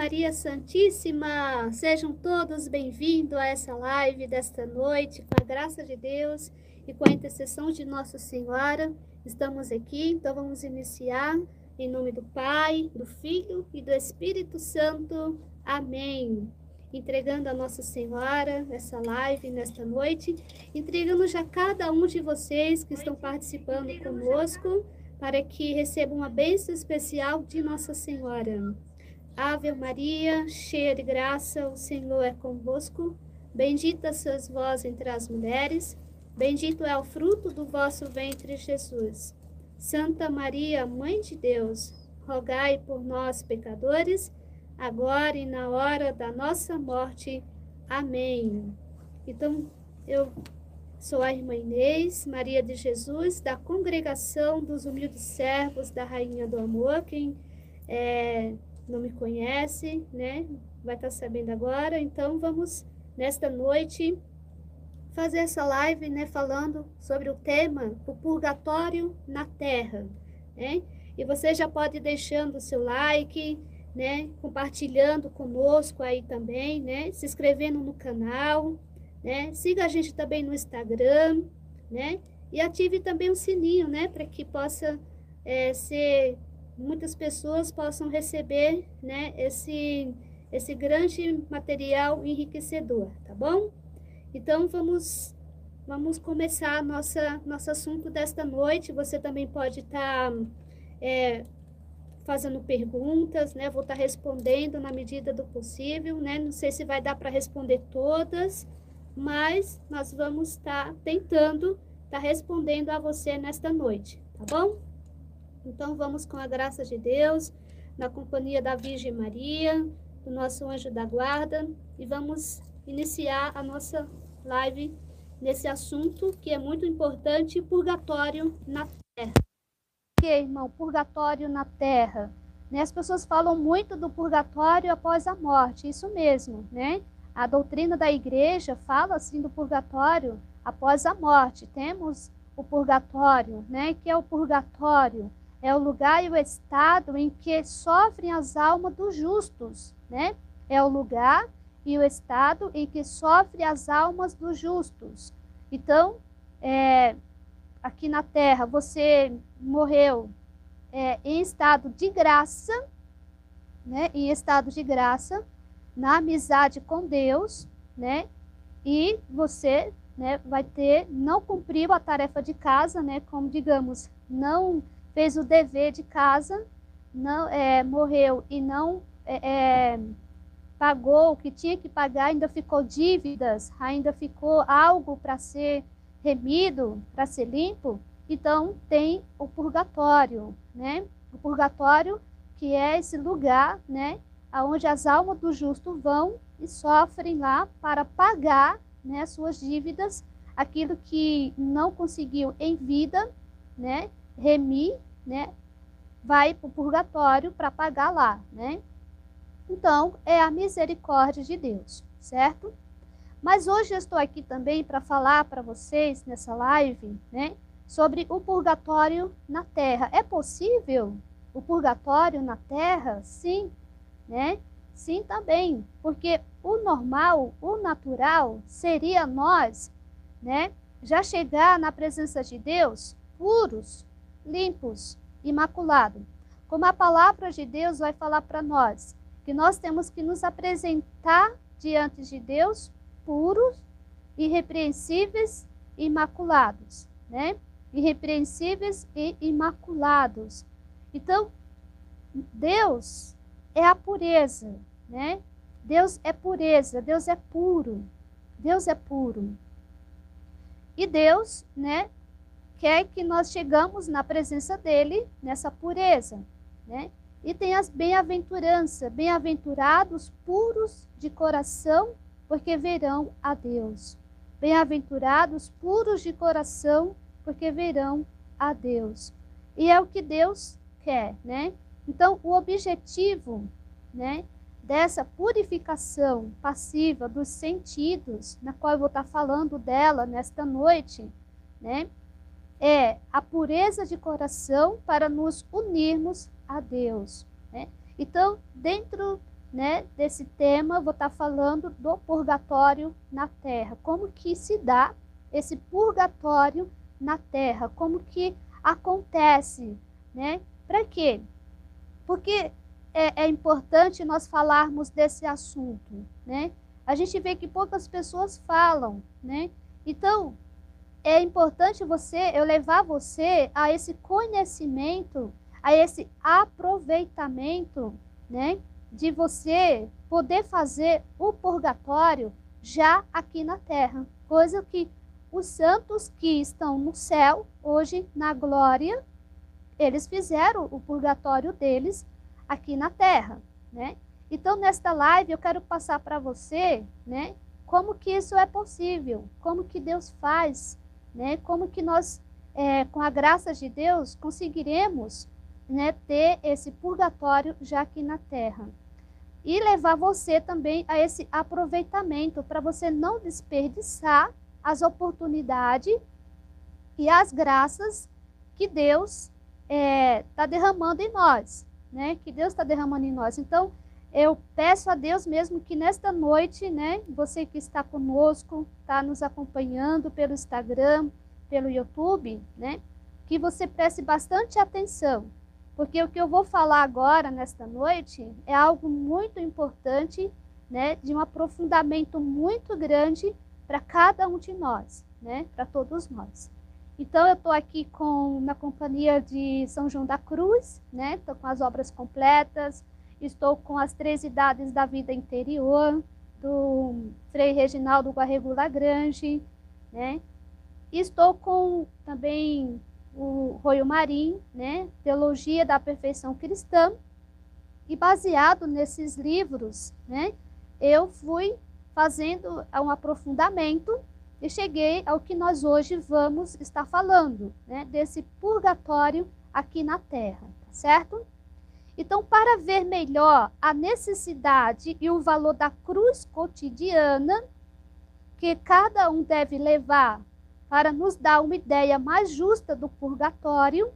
Maria Santíssima! Sejam todos bem-vindos a essa live desta noite, com a graça de Deus e com a intercessão de Nossa Senhora. Estamos aqui, então vamos iniciar em nome do Pai, do Filho e do Espírito Santo. Amém. Entregando a Nossa Senhora essa live nesta noite, entregando já cada um de vocês que estão participando conosco para que recebam uma bênção especial de Nossa Senhora. Ave Maria, cheia de graça, o Senhor é convosco. Bendita sois vós entre as mulheres, bendito é o fruto do vosso ventre, Jesus. Santa Maria, Mãe de Deus, rogai por nós, pecadores, agora e na hora da nossa morte. Amém. Então, eu sou a irmã Inês, Maria de Jesus, da congregação dos humildes servos da Rainha do Amor, quem é não me conhece, né? Vai estar sabendo agora. Então, vamos nesta noite fazer essa live, né? Falando sobre o tema o purgatório na Terra, né? E você já pode ir deixando o seu like, né? Compartilhando conosco aí também, né? Se inscrevendo no canal, né? Siga a gente também no Instagram, né? E ative também o sininho, né? Para que possa é, ser muitas pessoas possam receber né, esse, esse grande material enriquecedor, tá bom? Então vamos vamos começar nossa nosso assunto desta noite. Você também pode estar tá, é, fazendo perguntas, né? Vou estar tá respondendo na medida do possível, né? Não sei se vai dar para responder todas, mas nós vamos estar tá tentando estar tá respondendo a você nesta noite, tá bom? Então vamos com a graça de Deus, na companhia da Virgem Maria, do nosso anjo da guarda, e vamos iniciar a nossa live nesse assunto que é muito importante, purgatório na terra. O que, irmão? Purgatório na terra. Né? As pessoas falam muito do purgatório após a morte, isso mesmo, né? A doutrina da igreja fala assim do purgatório após a morte. Temos o purgatório, né? Que é o purgatório é o lugar e o estado em que sofrem as almas dos justos, né? É o lugar e o estado em que sofrem as almas dos justos. Então, é, aqui na Terra, você morreu é, em estado de graça, né? Em estado de graça, na amizade com Deus, né? E você, né? Vai ter não cumpriu a tarefa de casa, né? Como digamos, não fez o dever de casa, não é, morreu e não é, é, pagou o que tinha que pagar, ainda ficou dívidas, ainda ficou algo para ser remido, para ser limpo, então tem o purgatório, né? O purgatório que é esse lugar, né, aonde as almas do justo vão e sofrem lá para pagar, né, suas dívidas, aquilo que não conseguiu em vida, né, remir, né, vai para o purgatório para pagar lá, né? Então, é a misericórdia de Deus, certo? Mas hoje eu estou aqui também para falar para vocês nessa live, né, sobre o purgatório na terra. É possível o purgatório na terra? Sim, né? Sim, também, porque o normal, o natural seria nós, né, já chegar na presença de Deus puros, limpos, imaculados. Como a palavra de Deus vai falar para nós, que nós temos que nos apresentar diante de Deus puros, irrepreensíveis e imaculados, né? Irrepreensíveis e imaculados. Então, Deus é a pureza, né? Deus é pureza, Deus é puro. Deus é puro. E Deus, né, quer que nós chegamos na presença dele nessa pureza, né? E tem as bem-aventuranças, bem-aventurados puros de coração, porque verão a Deus. Bem-aventurados puros de coração, porque verão a Deus. E é o que Deus quer, né? Então, o objetivo, né, dessa purificação passiva dos sentidos, na qual eu vou estar falando dela nesta noite, né? É a pureza de coração para nos unirmos a Deus. Né? Então, dentro né, desse tema, vou estar tá falando do purgatório na Terra. Como que se dá esse purgatório na Terra? Como que acontece, né? Para quê? Porque é, é, importante nós falarmos desse assunto, né? A gente vê que poucas pessoas falam, né? Então, é importante você, eu levar você a esse conhecimento, a esse aproveitamento, né? De você poder fazer o purgatório já aqui na terra. Coisa que os santos que estão no céu, hoje na glória, eles fizeram o purgatório deles aqui na terra, né? Então, nesta live, eu quero passar para você, né? Como que isso é possível? Como que Deus faz né? Como que nós, é, com a graça de Deus, conseguiremos né, ter esse purgatório já aqui na Terra? E levar você também a esse aproveitamento, para você não desperdiçar as oportunidades e as graças que Deus está é, tá derramando em nós, né? Que Deus está derramando em nós. Então, eu peço a Deus mesmo que nesta noite, né, você que está conosco, está nos acompanhando pelo Instagram, pelo YouTube, né, que você preste bastante atenção, porque o que eu vou falar agora nesta noite é algo muito importante, né, de um aprofundamento muito grande para cada um de nós, né, para todos nós. Então eu estou aqui com na companhia de São João da Cruz, né, estou com as obras completas Estou com as três idades da vida interior, do Frei Reginaldo Guarrego Lagrange, né? Estou com também o Royo Marim, né? Teologia da Perfeição Cristã. E baseado nesses livros, né? Eu fui fazendo um aprofundamento e cheguei ao que nós hoje vamos estar falando, né? Desse purgatório aqui na Terra, tá certo? Então, para ver melhor a necessidade e o valor da cruz cotidiana que cada um deve levar para nos dar uma ideia mais justa do purgatório,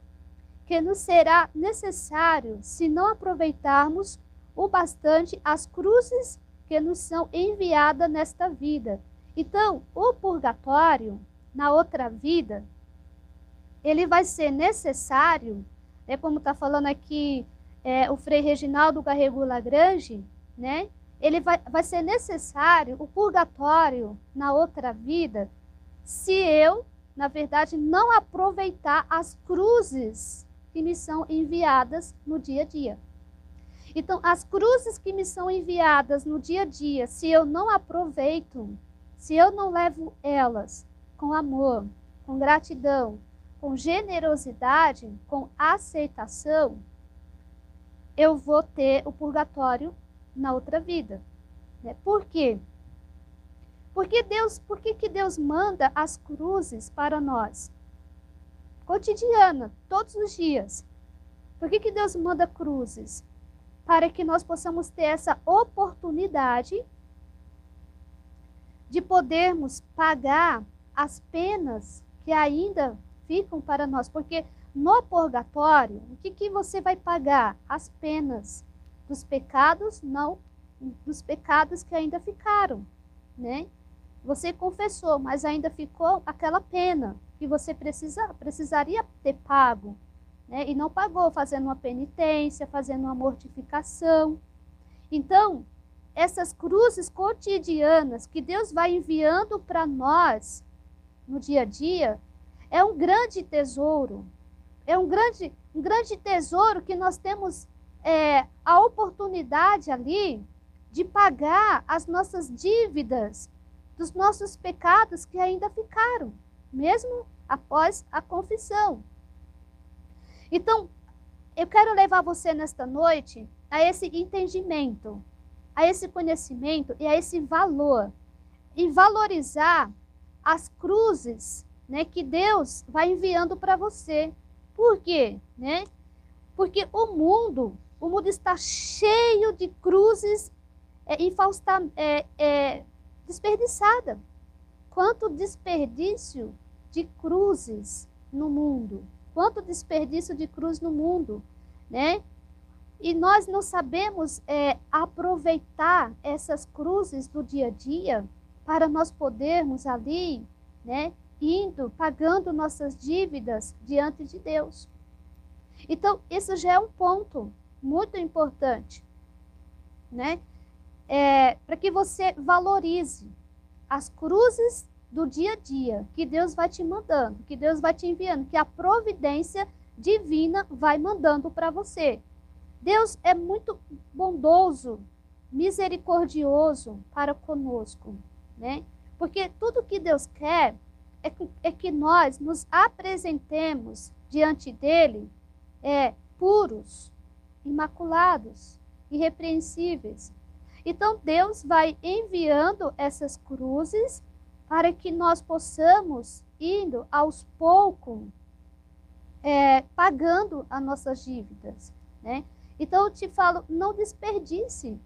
que nos será necessário se não aproveitarmos o bastante as cruzes que nos são enviadas nesta vida. Então, o purgatório, na outra vida, ele vai ser necessário, é como está falando aqui é, o Frei Reginaldo Garregu Lagrange, né? Ele vai, vai ser necessário o purgatório na outra vida se eu, na verdade, não aproveitar as cruzes que me são enviadas no dia a dia. Então, as cruzes que me são enviadas no dia a dia, se eu não aproveito, se eu não levo elas com amor, com gratidão, com generosidade, com aceitação, eu vou ter o purgatório na outra vida. Né? Por quê? Porque Deus, por que, que Deus manda as cruzes para nós? Cotidiana, todos os dias. Por que, que Deus manda cruzes? Para que nós possamos ter essa oportunidade de podermos pagar as penas que ainda ficam para nós. Porque no purgatório, o que, que você vai pagar? As penas dos pecados, não dos pecados que ainda ficaram, né? Você confessou, mas ainda ficou aquela pena que você precisa, precisaria ter pago, né? E não pagou, fazendo uma penitência, fazendo uma mortificação. Então, essas cruzes cotidianas que Deus vai enviando para nós no dia a dia é um grande tesouro, é um grande, um grande tesouro que nós temos é, a oportunidade ali de pagar as nossas dívidas, dos nossos pecados que ainda ficaram, mesmo após a confissão. Então, eu quero levar você nesta noite a esse entendimento, a esse conhecimento e a esse valor, e valorizar as cruzes né, que Deus vai enviando para você por quê? Né? Porque o mundo, o mundo está cheio de cruzes é, infausta, é, é, desperdiçada. Quanto desperdício de cruzes no mundo. Quanto desperdício de cruz no mundo, né? E nós não sabemos é, aproveitar essas cruzes do dia a dia para nós podermos ali, né, indo, pagando nossas dívidas diante de Deus. Então, isso já é um ponto muito importante, né? É, para que você valorize as cruzes do dia a dia que Deus vai te mandando, que Deus vai te enviando, que a providência divina vai mandando para você. Deus é muito bondoso, misericordioso para conosco, né? Porque tudo que Deus quer é que, é que nós nos apresentemos diante dele é, puros, imaculados, irrepreensíveis. Então Deus vai enviando essas cruzes para que nós possamos, indo aos poucos, é, pagando as nossas dívidas. Né? Então eu te falo, não desperdice.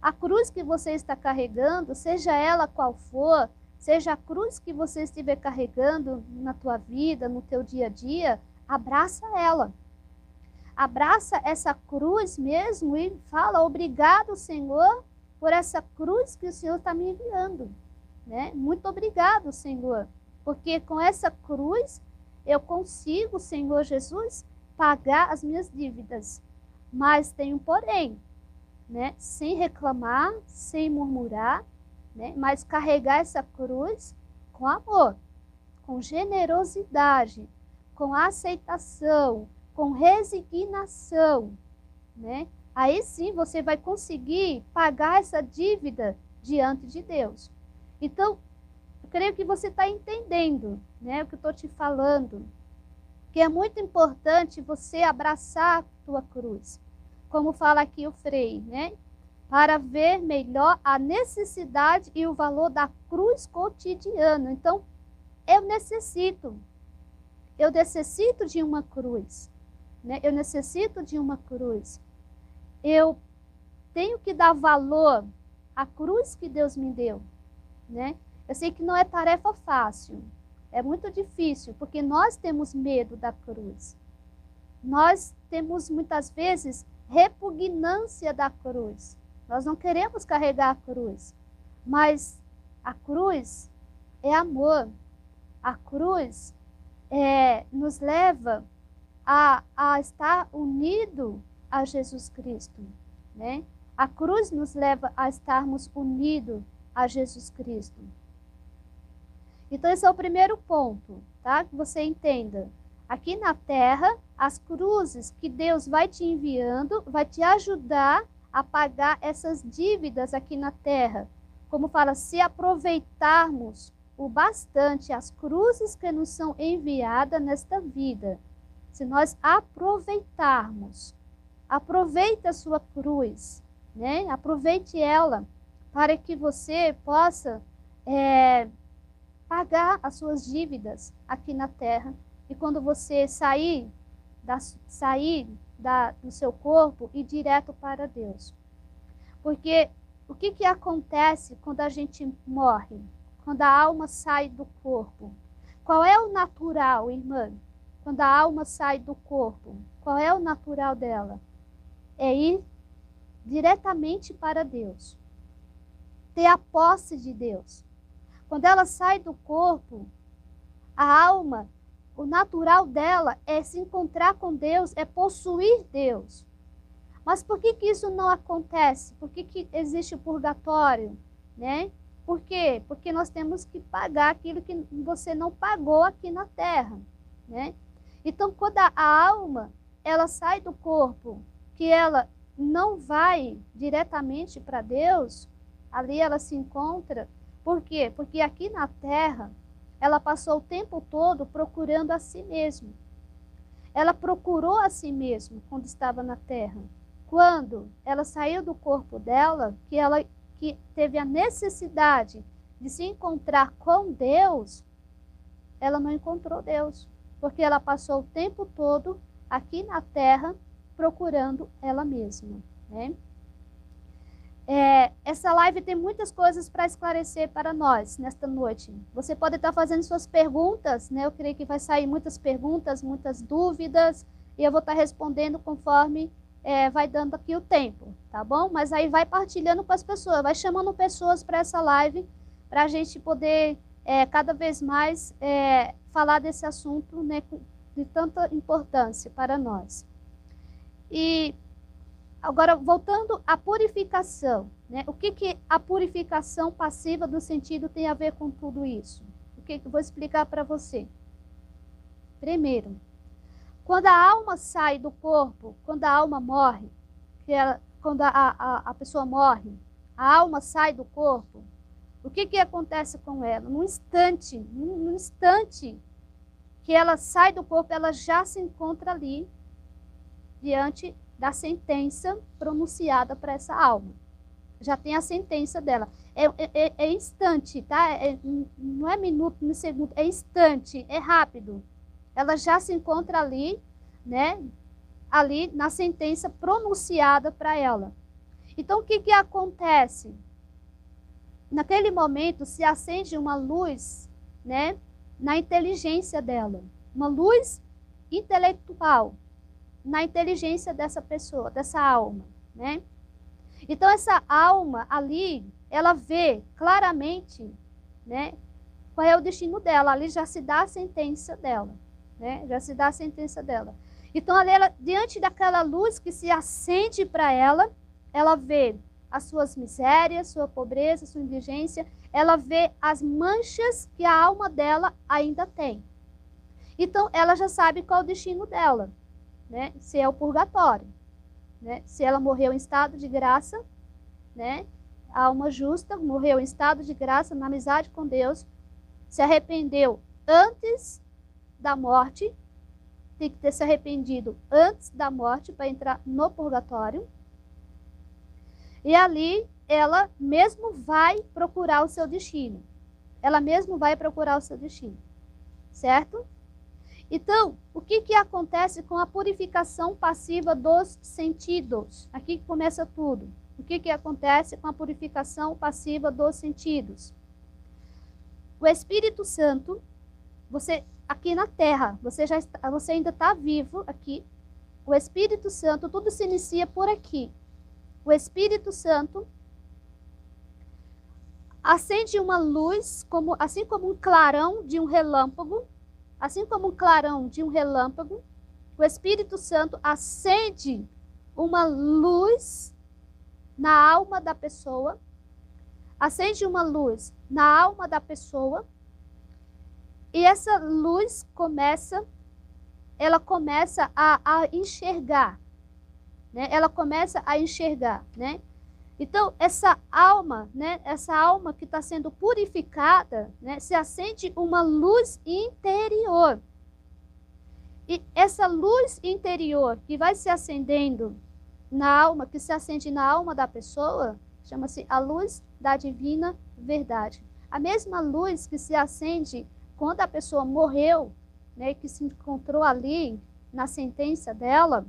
A cruz que você está carregando, seja ela qual for, seja a cruz que você estiver carregando na tua vida, no teu dia a dia, abraça ela abraça essa cruz mesmo e fala: Obrigado, Senhor, por essa cruz que o Senhor está me enviando. Né? Muito obrigado, Senhor, porque com essa cruz eu consigo, Senhor Jesus, pagar as minhas dívidas. Mas tem um porém, né? sem reclamar, sem murmurar, né? mas carregar essa cruz com amor, com generosidade, com aceitação, com resignação, né? Aí sim você vai conseguir pagar essa dívida diante de Deus. Então, creio que você está entendendo, né, o que eu estou te falando, que é muito importante você abraçar a tua cruz, como fala aqui o Frei, né? Para ver melhor a necessidade e o valor da cruz cotidiana. Então, eu necessito, eu necessito de uma cruz. Né? Eu necessito de uma cruz. Eu tenho que dar valor à cruz que Deus me deu. Né? Eu sei que não é tarefa fácil. É muito difícil, porque nós temos medo da cruz. Nós temos muitas vezes repugnância da cruz. Nós não queremos carregar a cruz. Mas a cruz é amor. A cruz é, nos leva a, a estar unido a Jesus Cristo, né? A cruz nos leva a estarmos unidos a Jesus Cristo. Então esse é o primeiro ponto, tá? Que você entenda. Aqui na terra, as cruzes que Deus vai te enviando, vai te ajudar a pagar essas dívidas aqui na terra. Como fala, se aproveitarmos o bastante as cruzes que nos são enviadas nesta vida se nós aproveitarmos, aproveite a sua cruz, né? aproveite ela para que você possa é, pagar as suas dívidas aqui na terra. E quando você sair, da, sair da, do seu corpo e direto para Deus. Porque o que, que acontece quando a gente morre? Quando a alma sai do corpo? Qual é o natural, irmã? Quando a alma sai do corpo, qual é o natural dela? É ir diretamente para Deus. Ter a posse de Deus. Quando ela sai do corpo, a alma, o natural dela é se encontrar com Deus, é possuir Deus. Mas por que, que isso não acontece? Por que, que existe o purgatório? Né? Por quê? Porque nós temos que pagar aquilo que você não pagou aqui na terra. Né? Então, quando a alma ela sai do corpo, que ela não vai diretamente para Deus, ali ela se encontra. Por quê? Porque aqui na terra, ela passou o tempo todo procurando a si mesma. Ela procurou a si mesma quando estava na terra. Quando ela saiu do corpo dela, que ela que teve a necessidade de se encontrar com Deus, ela não encontrou Deus porque ela passou o tempo todo aqui na terra procurando ela mesma. Né? É, essa live tem muitas coisas para esclarecer para nós nesta noite. Você pode estar fazendo suas perguntas, né? Eu creio que vai sair muitas perguntas, muitas dúvidas, e eu vou estar respondendo conforme é, vai dando aqui o tempo, tá bom? Mas aí vai partilhando com as pessoas, vai chamando pessoas para essa live, para a gente poder é, cada vez mais é, falar desse assunto né, de tanta importância para nós. E agora, voltando à purificação, né? o que, que a purificação passiva do sentido tem a ver com tudo isso? O que, que eu vou explicar para você? Primeiro, quando a alma sai do corpo, quando a alma morre, que ela, quando a, a, a pessoa morre, a alma sai do corpo, o que, que acontece com ela? Num instante, num instante que ela sai do corpo, ela já se encontra ali diante da sentença pronunciada para essa alma. Já tem a sentença dela. É, é, é, é instante, tá? É, não é minuto, no segundo, é instante, é rápido. Ela já se encontra ali, né? Ali na sentença pronunciada para ela. Então, o que, que acontece? naquele momento se acende uma luz, né, na inteligência dela, uma luz intelectual na inteligência dessa pessoa, dessa alma, né? Então essa alma ali, ela vê claramente, né, qual é o destino dela. Ali já se dá a sentença dela, né? Já se dá a sentença dela. Então ali ela, diante daquela luz que se acende para ela, ela vê as suas misérias, sua pobreza, sua indigência, ela vê as manchas que a alma dela ainda tem. Então, ela já sabe qual é o destino dela, né? Se é o purgatório, né? Se ela morreu em estado de graça, né? A alma justa morreu em estado de graça, na amizade com Deus, se arrependeu antes da morte, tem que ter se arrependido antes da morte para entrar no purgatório e ali ela mesmo vai procurar o seu destino. Ela mesmo vai procurar o seu destino. Certo? Então, o que, que acontece com a purificação passiva dos sentidos? Aqui começa tudo. O que, que acontece com a purificação passiva dos sentidos? O Espírito Santo, você aqui na Terra, você já está, você ainda está vivo aqui. O Espírito Santo, tudo se inicia por aqui o Espírito Santo acende uma luz, como, assim como um clarão de um relâmpago, assim como um clarão de um relâmpago, o Espírito Santo acende uma luz na alma da pessoa, acende uma luz na alma da pessoa, e essa luz começa, ela começa a, a enxergar né? Ela começa a enxergar, né? Então, essa alma, né, essa alma que está sendo purificada, né, se acende uma luz interior. E essa luz interior que vai se acendendo na alma, que se acende na alma da pessoa, chama-se a luz da divina verdade. A mesma luz que se acende quando a pessoa morreu, né, que se encontrou ali na sentença dela,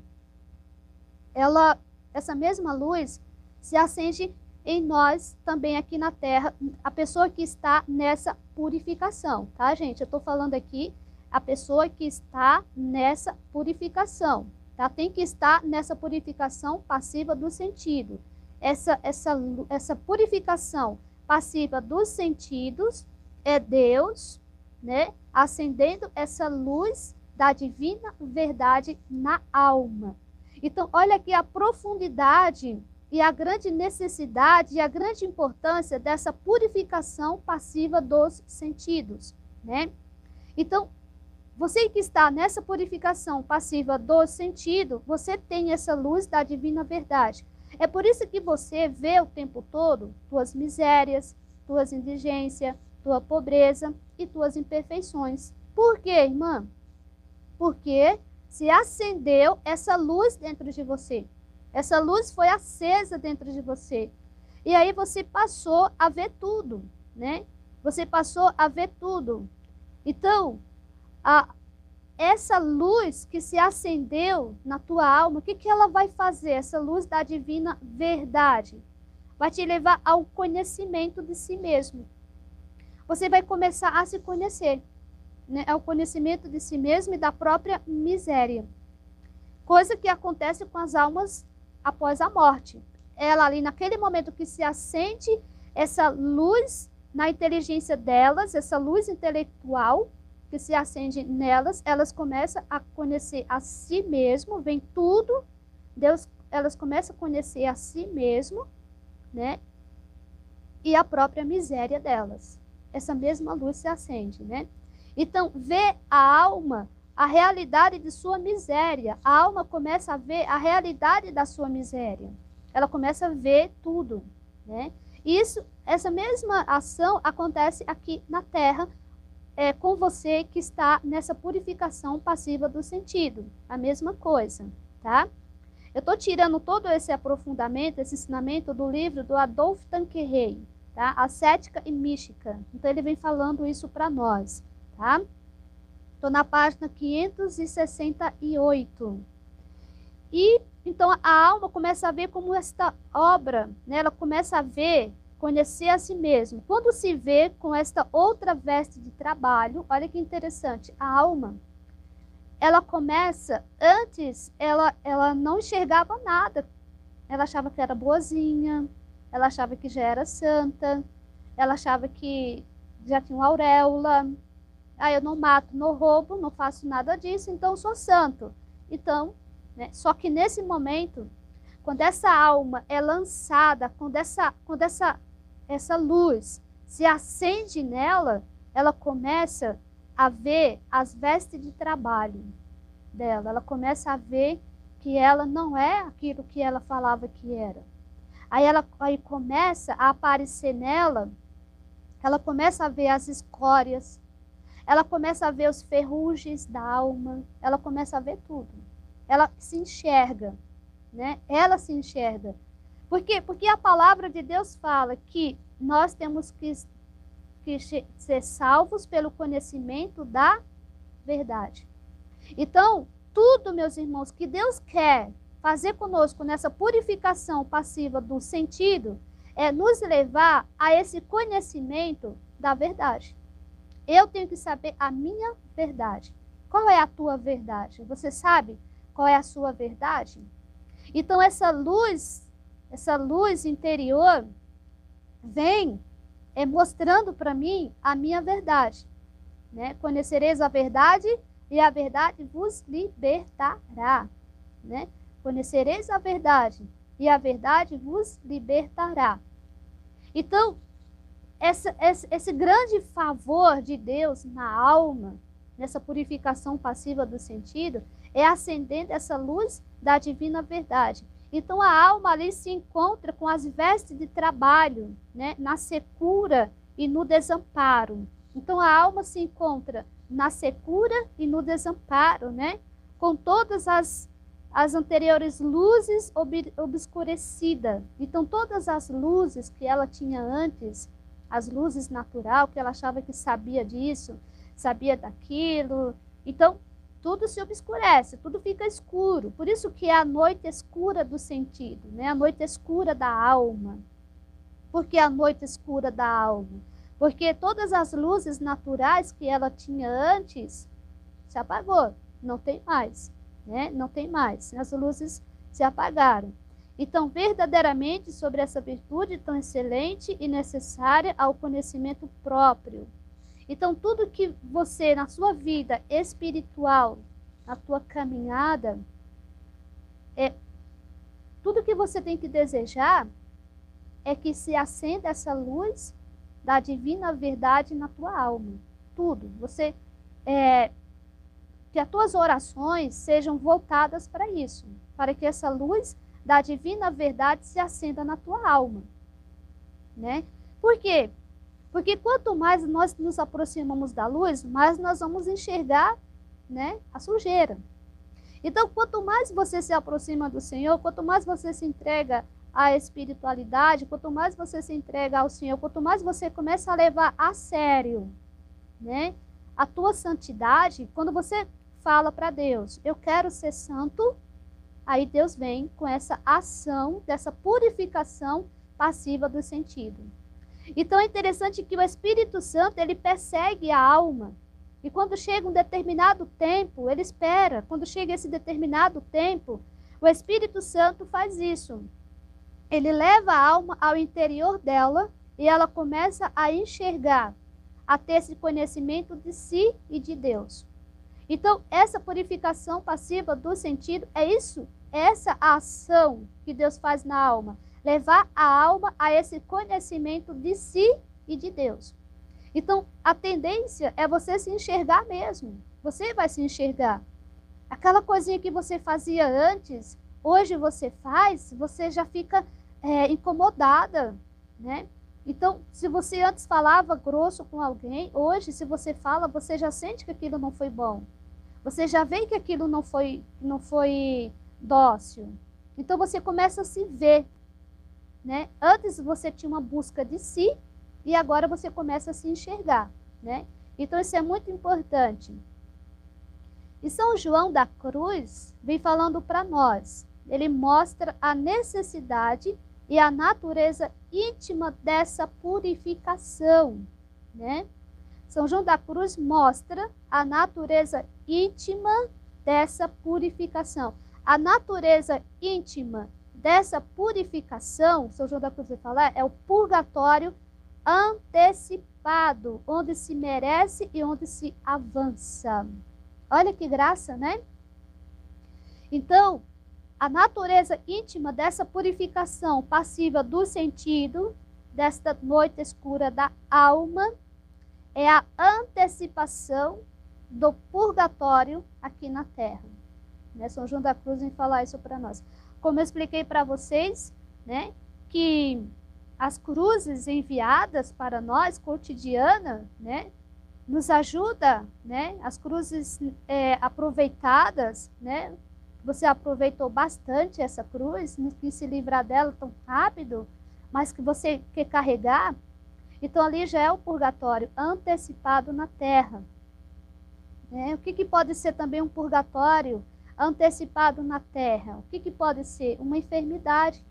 ela, essa mesma luz se acende em nós também aqui na Terra, a pessoa que está nessa purificação, tá, gente? Eu estou falando aqui a pessoa que está nessa purificação, tá? Tem que estar nessa purificação passiva do sentido. Essa, essa, essa purificação passiva dos sentidos é Deus, né? Acendendo essa luz da divina verdade na alma. Então, olha aqui a profundidade e a grande necessidade e a grande importância dessa purificação passiva dos sentidos, né? Então, você que está nessa purificação passiva do sentido, você tem essa luz da divina verdade. É por isso que você vê o tempo todo tuas misérias, tuas indigências, tua pobreza e tuas imperfeições. Por quê, irmã? Porque se acendeu essa luz dentro de você. Essa luz foi acesa dentro de você. E aí você passou a ver tudo, né? Você passou a ver tudo. Então, a, essa luz que se acendeu na tua alma, o que, que ela vai fazer? Essa luz da divina verdade vai te levar ao conhecimento de si mesmo. Você vai começar a se conhecer né, ao conhecimento de si mesmo e da própria miséria. Coisa que acontece com as almas após a morte. Ela ali naquele momento que se acende essa luz na inteligência delas, essa luz intelectual que se acende nelas, elas começam a conhecer a si mesmo, vem tudo, Deus, elas começam a conhecer a si mesmo, né? E a própria miséria delas. Essa mesma luz se acende, né? Então, vê a alma a realidade de sua miséria. A alma começa a ver a realidade da sua miséria. Ela começa a ver tudo, né? Isso, essa mesma ação acontece aqui na Terra é, com você que está nessa purificação passiva do sentido. A mesma coisa, tá? Eu estou tirando todo esse aprofundamento, esse ensinamento do livro do Adolfo Tanqueray, tá? Ascética e Mística. Então ele vem falando isso para nós, tá? Estou na página 568. E então a alma começa a ver como esta obra, né? ela começa a ver, conhecer a si mesmo. Quando se vê com esta outra veste de trabalho, olha que interessante, a alma, ela começa, antes ela, ela não enxergava nada. Ela achava que era boazinha, ela achava que já era santa, ela achava que já tinha uma auréola, ah, eu não mato, não roubo, não faço nada disso, então sou santo. Então, né, só que nesse momento, quando essa alma é lançada, quando essa, quando essa, essa luz se acende nela, ela começa a ver as vestes de trabalho dela. Ela começa a ver que ela não é aquilo que ela falava que era. Aí ela aí começa a aparecer nela, ela começa a ver as escórias, ela começa a ver os ferrugens da alma, ela começa a ver tudo. Ela se enxerga, né? Ela se enxerga. Por quê? Porque a palavra de Deus fala que nós temos que, que ser salvos pelo conhecimento da verdade. Então, tudo, meus irmãos, que Deus quer fazer conosco nessa purificação passiva do sentido é nos levar a esse conhecimento da verdade. Eu tenho que saber a minha verdade. Qual é a tua verdade? Você sabe qual é a sua verdade? Então essa luz, essa luz interior vem é mostrando para mim a minha verdade, né? Conhecereis a verdade e a verdade vos libertará, né? Conhecereis a verdade e a verdade vos libertará. Então, essa, esse, esse grande favor de Deus na alma, nessa purificação passiva do sentido, é acendendo essa luz da divina verdade. Então a alma ali se encontra com as vestes de trabalho, né, na secura e no desamparo. Então a alma se encontra na secura e no desamparo, né, com todas as, as anteriores luzes ob, obscurecidas. Então todas as luzes que ela tinha antes as luzes natural, que ela achava que sabia disso, sabia daquilo. Então, tudo se obscurece, tudo fica escuro. Por isso que é a noite escura do sentido, né? A noite escura da alma. Por que a noite escura da alma? Porque todas as luzes naturais que ela tinha antes se apagou, não tem mais, né? Não tem mais. As luzes se apagaram. Então, verdadeiramente, sobre essa virtude tão excelente e necessária ao conhecimento próprio. Então, tudo que você, na sua vida espiritual, na tua caminhada, é tudo que você tem que desejar é que se acenda essa luz da divina verdade na tua alma. Tudo. Você é, que as tuas orações sejam voltadas para isso, para que essa luz da divina verdade se acenda na tua alma. Né? Por quê? Porque quanto mais nós nos aproximamos da luz, mais nós vamos enxergar né, a sujeira. Então, quanto mais você se aproxima do Senhor, quanto mais você se entrega à espiritualidade, quanto mais você se entrega ao Senhor, quanto mais você começa a levar a sério né, a tua santidade, quando você fala para Deus, eu quero ser santo, aí Deus vem com essa ação, dessa purificação passiva do sentido. Então é interessante que o Espírito Santo, ele persegue a alma, E quando chega um determinado tempo, ele espera. Quando chega esse determinado tempo, o Espírito Santo faz isso. Ele leva a alma ao interior dela e ela começa a enxergar, a ter esse conhecimento de si e de Deus. Então, essa purificação passiva do sentido é isso, essa ação que Deus faz na alma, levar a alma a esse conhecimento de si e de Deus. Então, a tendência é você se enxergar mesmo. Você vai se enxergar. Aquela coisinha que você fazia antes, hoje você faz, você já fica é, incomodada, né? Então, se você antes falava grosso com alguém, hoje, se você fala, você já sente que aquilo não foi bom. Você já vê que aquilo não foi, não foi dócil. Então, você começa a se ver. Né? Antes você tinha uma busca de si e agora você começa a se enxergar. Né? Então, isso é muito importante. E São João da Cruz vem falando para nós. Ele mostra a necessidade e a natureza íntima dessa purificação, né? São João da Cruz mostra a natureza íntima dessa purificação. A natureza íntima dessa purificação, São João da Cruz vai falar, é o purgatório antecipado, onde se merece e onde se avança. Olha que graça, né? Então, a natureza íntima dessa purificação passiva do sentido, desta noite escura da alma, é a antecipação do purgatório aqui na terra. Né? São João da Cruz vem falar isso para nós. Como eu expliquei para vocês, né, que as cruzes enviadas para nós, cotidiana, né, nos ajuda, né, as cruzes é, aproveitadas, né, você aproveitou bastante essa cruz, não quis se livrar dela tão rápido, mas que você quer carregar, então ali já é o purgatório antecipado na terra. É, o que, que, pode ser também um purgatório antecipado na terra? O que, que pode ser? Uma enfermidade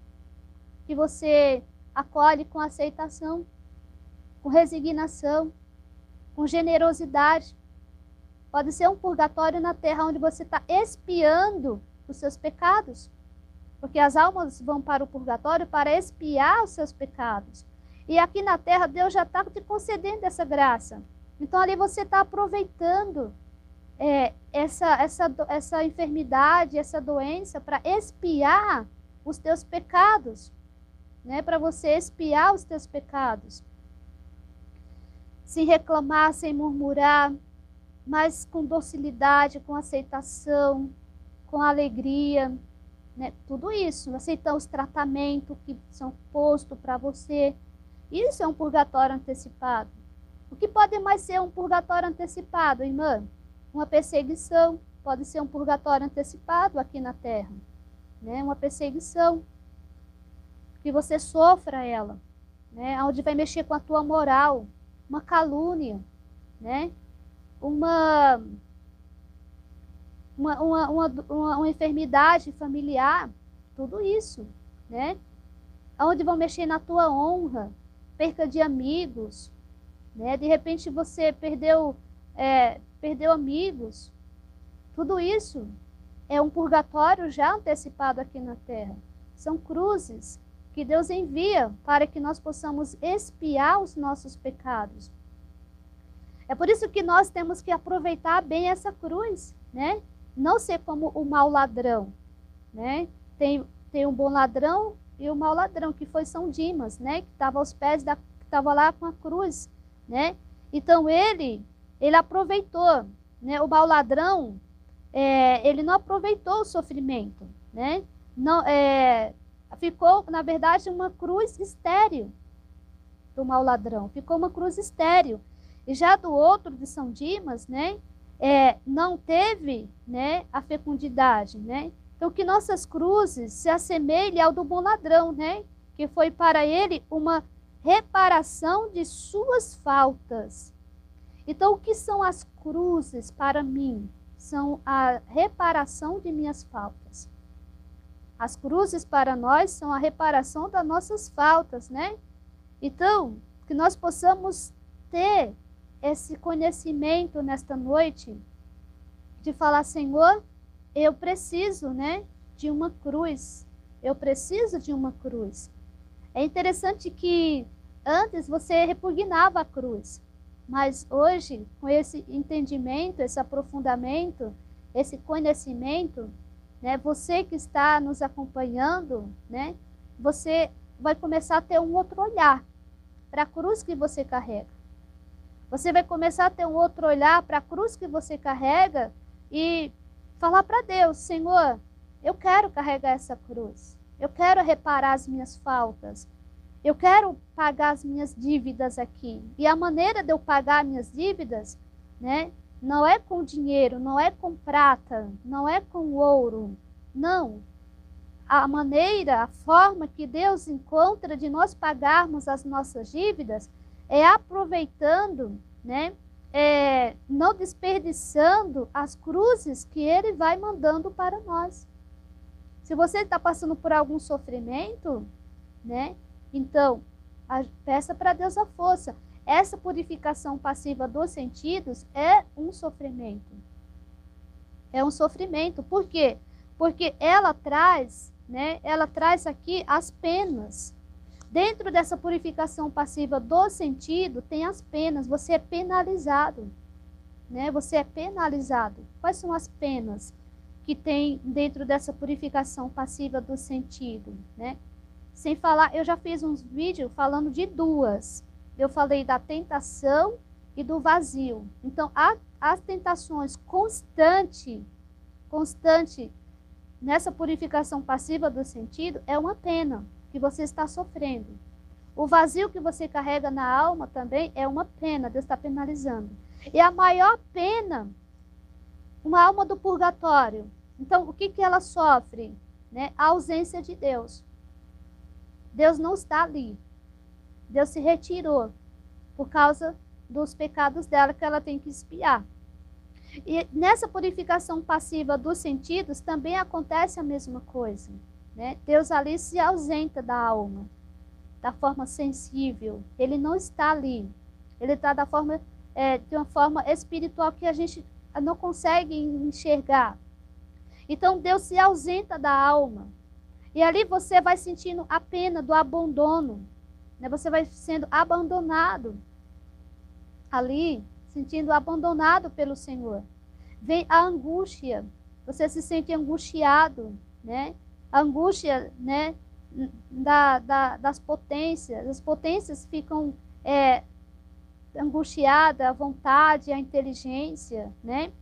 que você acolhe com aceitação, com resignação, com generosidade. Pode ser um purgatório na terra onde você está espiando os seus pecados. Porque as almas vão para o purgatório para espiar os seus pecados. E aqui na terra, Deus já está te concedendo essa graça. Então ali você está aproveitando é, essa, essa, essa enfermidade, essa doença, para espiar os teus pecados. Né? Para você espiar os teus pecados. Sem reclamar, sem murmurar, mas com docilidade, com aceitação, com alegria, né? Tudo isso, aceitar os tratamentos que são postos para você. Isso é um purgatório antecipado. O que pode mais ser um purgatório antecipado, irmã? Uma perseguição pode ser um purgatório antecipado aqui na Terra, né? Uma perseguição que você sofra ela, né? Onde vai mexer com a tua moral, uma calúnia, né? uma, uma, uma, uma, uma enfermidade familiar, tudo isso, né? Onde vão mexer na tua honra, perca de amigos, né? De repente você perdeu, é, perdeu amigos, tudo isso é um purgatório já antecipado aqui na terra. São cruzes que Deus envia para que nós possamos espiar os nossos pecados, é por isso que nós temos que aproveitar bem essa cruz, né? Não ser como o mau ladrão, né? Tem, tem um bom ladrão e o mau ladrão, que foi São Dimas, né? Que estava aos pés da... estava lá com a cruz, né? Então ele, ele aproveitou, né? O mau ladrão, é, ele não aproveitou o sofrimento, né? Não, é, ficou, na verdade, uma cruz estéril do mau ladrão. Ficou uma cruz estéril. E já do outro de São Dimas, né, é, não teve né, a fecundidade, né? Então que nossas cruzes se assemelhem ao do bom ladrão, né? Que foi para ele uma reparação de suas faltas. Então o que são as cruzes para mim? São a reparação de minhas faltas. As cruzes para nós são a reparação das nossas faltas, né? Então, que nós possamos ter esse conhecimento nesta noite de falar, Senhor, eu preciso, né, de uma cruz. Eu preciso de uma cruz. É interessante que antes você repugnava a cruz, mas hoje, com esse entendimento, esse aprofundamento, esse conhecimento, né, você que está nos acompanhando, né, você vai começar a ter um outro olhar para a cruz que você carrega. Você vai começar a ter um outro olhar para a cruz que você carrega e falar para Deus: Senhor, eu quero carregar essa cruz. Eu quero reparar as minhas faltas. Eu quero pagar as minhas dívidas aqui. E a maneira de eu pagar minhas dívidas, né, não é com dinheiro, não é com prata, não é com ouro. Não. A maneira, a forma que Deus encontra de nós pagarmos as nossas dívidas é aproveitando, né, é, não desperdiçando as cruzes que Ele vai mandando para nós. Se você está passando por algum sofrimento, né, então a, peça para Deus a força. Essa purificação passiva dos sentidos é um sofrimento. É um sofrimento. Por quê? Porque ela traz, né, ela traz aqui as penas Dentro dessa purificação passiva do sentido, tem as penas, você é penalizado. Né? Você é penalizado. Quais são as penas que tem dentro dessa purificação passiva do sentido? Né? Sem falar, eu já fiz uns vídeos falando de duas. Eu falei da tentação e do vazio. Então, a, as tentações constante, constante nessa purificação passiva do sentido é uma pena que você está sofrendo. O vazio que você carrega na alma também é uma pena, Deus está penalizando. E a maior pena, uma alma do purgatório. Então, o que, que ela sofre? Né? A ausência de Deus. Deus não está ali. Deus se retirou por causa dos pecados dela que ela tem que espiar. E nessa purificação passiva dos sentidos também acontece a mesma coisa. Né? Deus ali se ausenta da alma, da forma sensível. Ele não está ali. Ele está da forma, é, de uma forma espiritual que a gente não consegue enxergar. Então Deus se ausenta da alma. E ali você vai sentindo a pena do abandono. Né? Você vai sendo abandonado. Ali, sentindo abandonado pelo Senhor. Vem a angústia. Você se sente angustiado, né? Angústia né, da, da, das potências. As potências ficam é, angustiadas, a vontade, a inteligência. Né?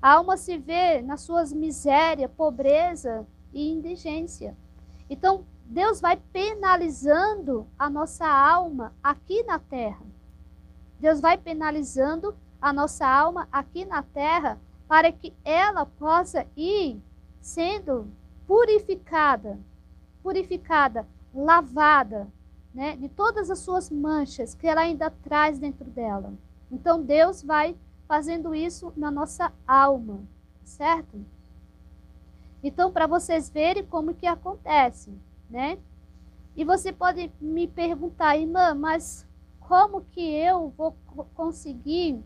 A alma se vê nas suas misérias, pobreza e indigência. Então, Deus vai penalizando a nossa alma aqui na terra. Deus vai penalizando a nossa alma aqui na terra para que ela possa ir sendo purificada, purificada, lavada, né, de todas as suas manchas que ela ainda traz dentro dela. Então Deus vai fazendo isso na nossa alma, certo? Então para vocês verem como que acontece, né? E você pode me perguntar, irmã, mas como que eu vou conseguir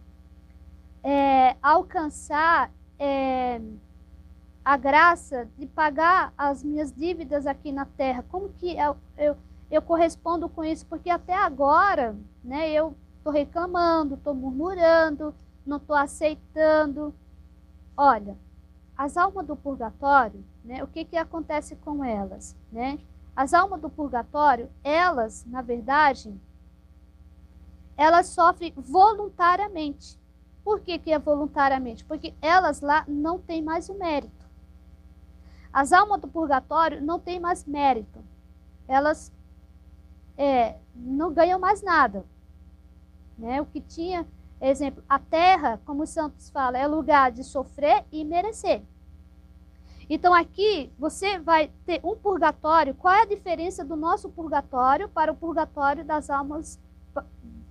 é, alcançar é, a graça de pagar as minhas dívidas aqui na terra. Como que eu, eu, eu correspondo com isso? Porque até agora, né, eu estou reclamando, estou murmurando, não estou aceitando. Olha, as almas do purgatório, né, o que, que acontece com elas? Né? As almas do purgatório, elas, na verdade, elas sofrem voluntariamente. Por que, que é voluntariamente? Porque elas lá não têm mais o mérito. As almas do purgatório não têm mais mérito. Elas é, não ganham mais nada. Né? O que tinha, exemplo, a terra, como os santos falam, é lugar de sofrer e merecer. Então aqui você vai ter um purgatório. Qual é a diferença do nosso purgatório para o purgatório das almas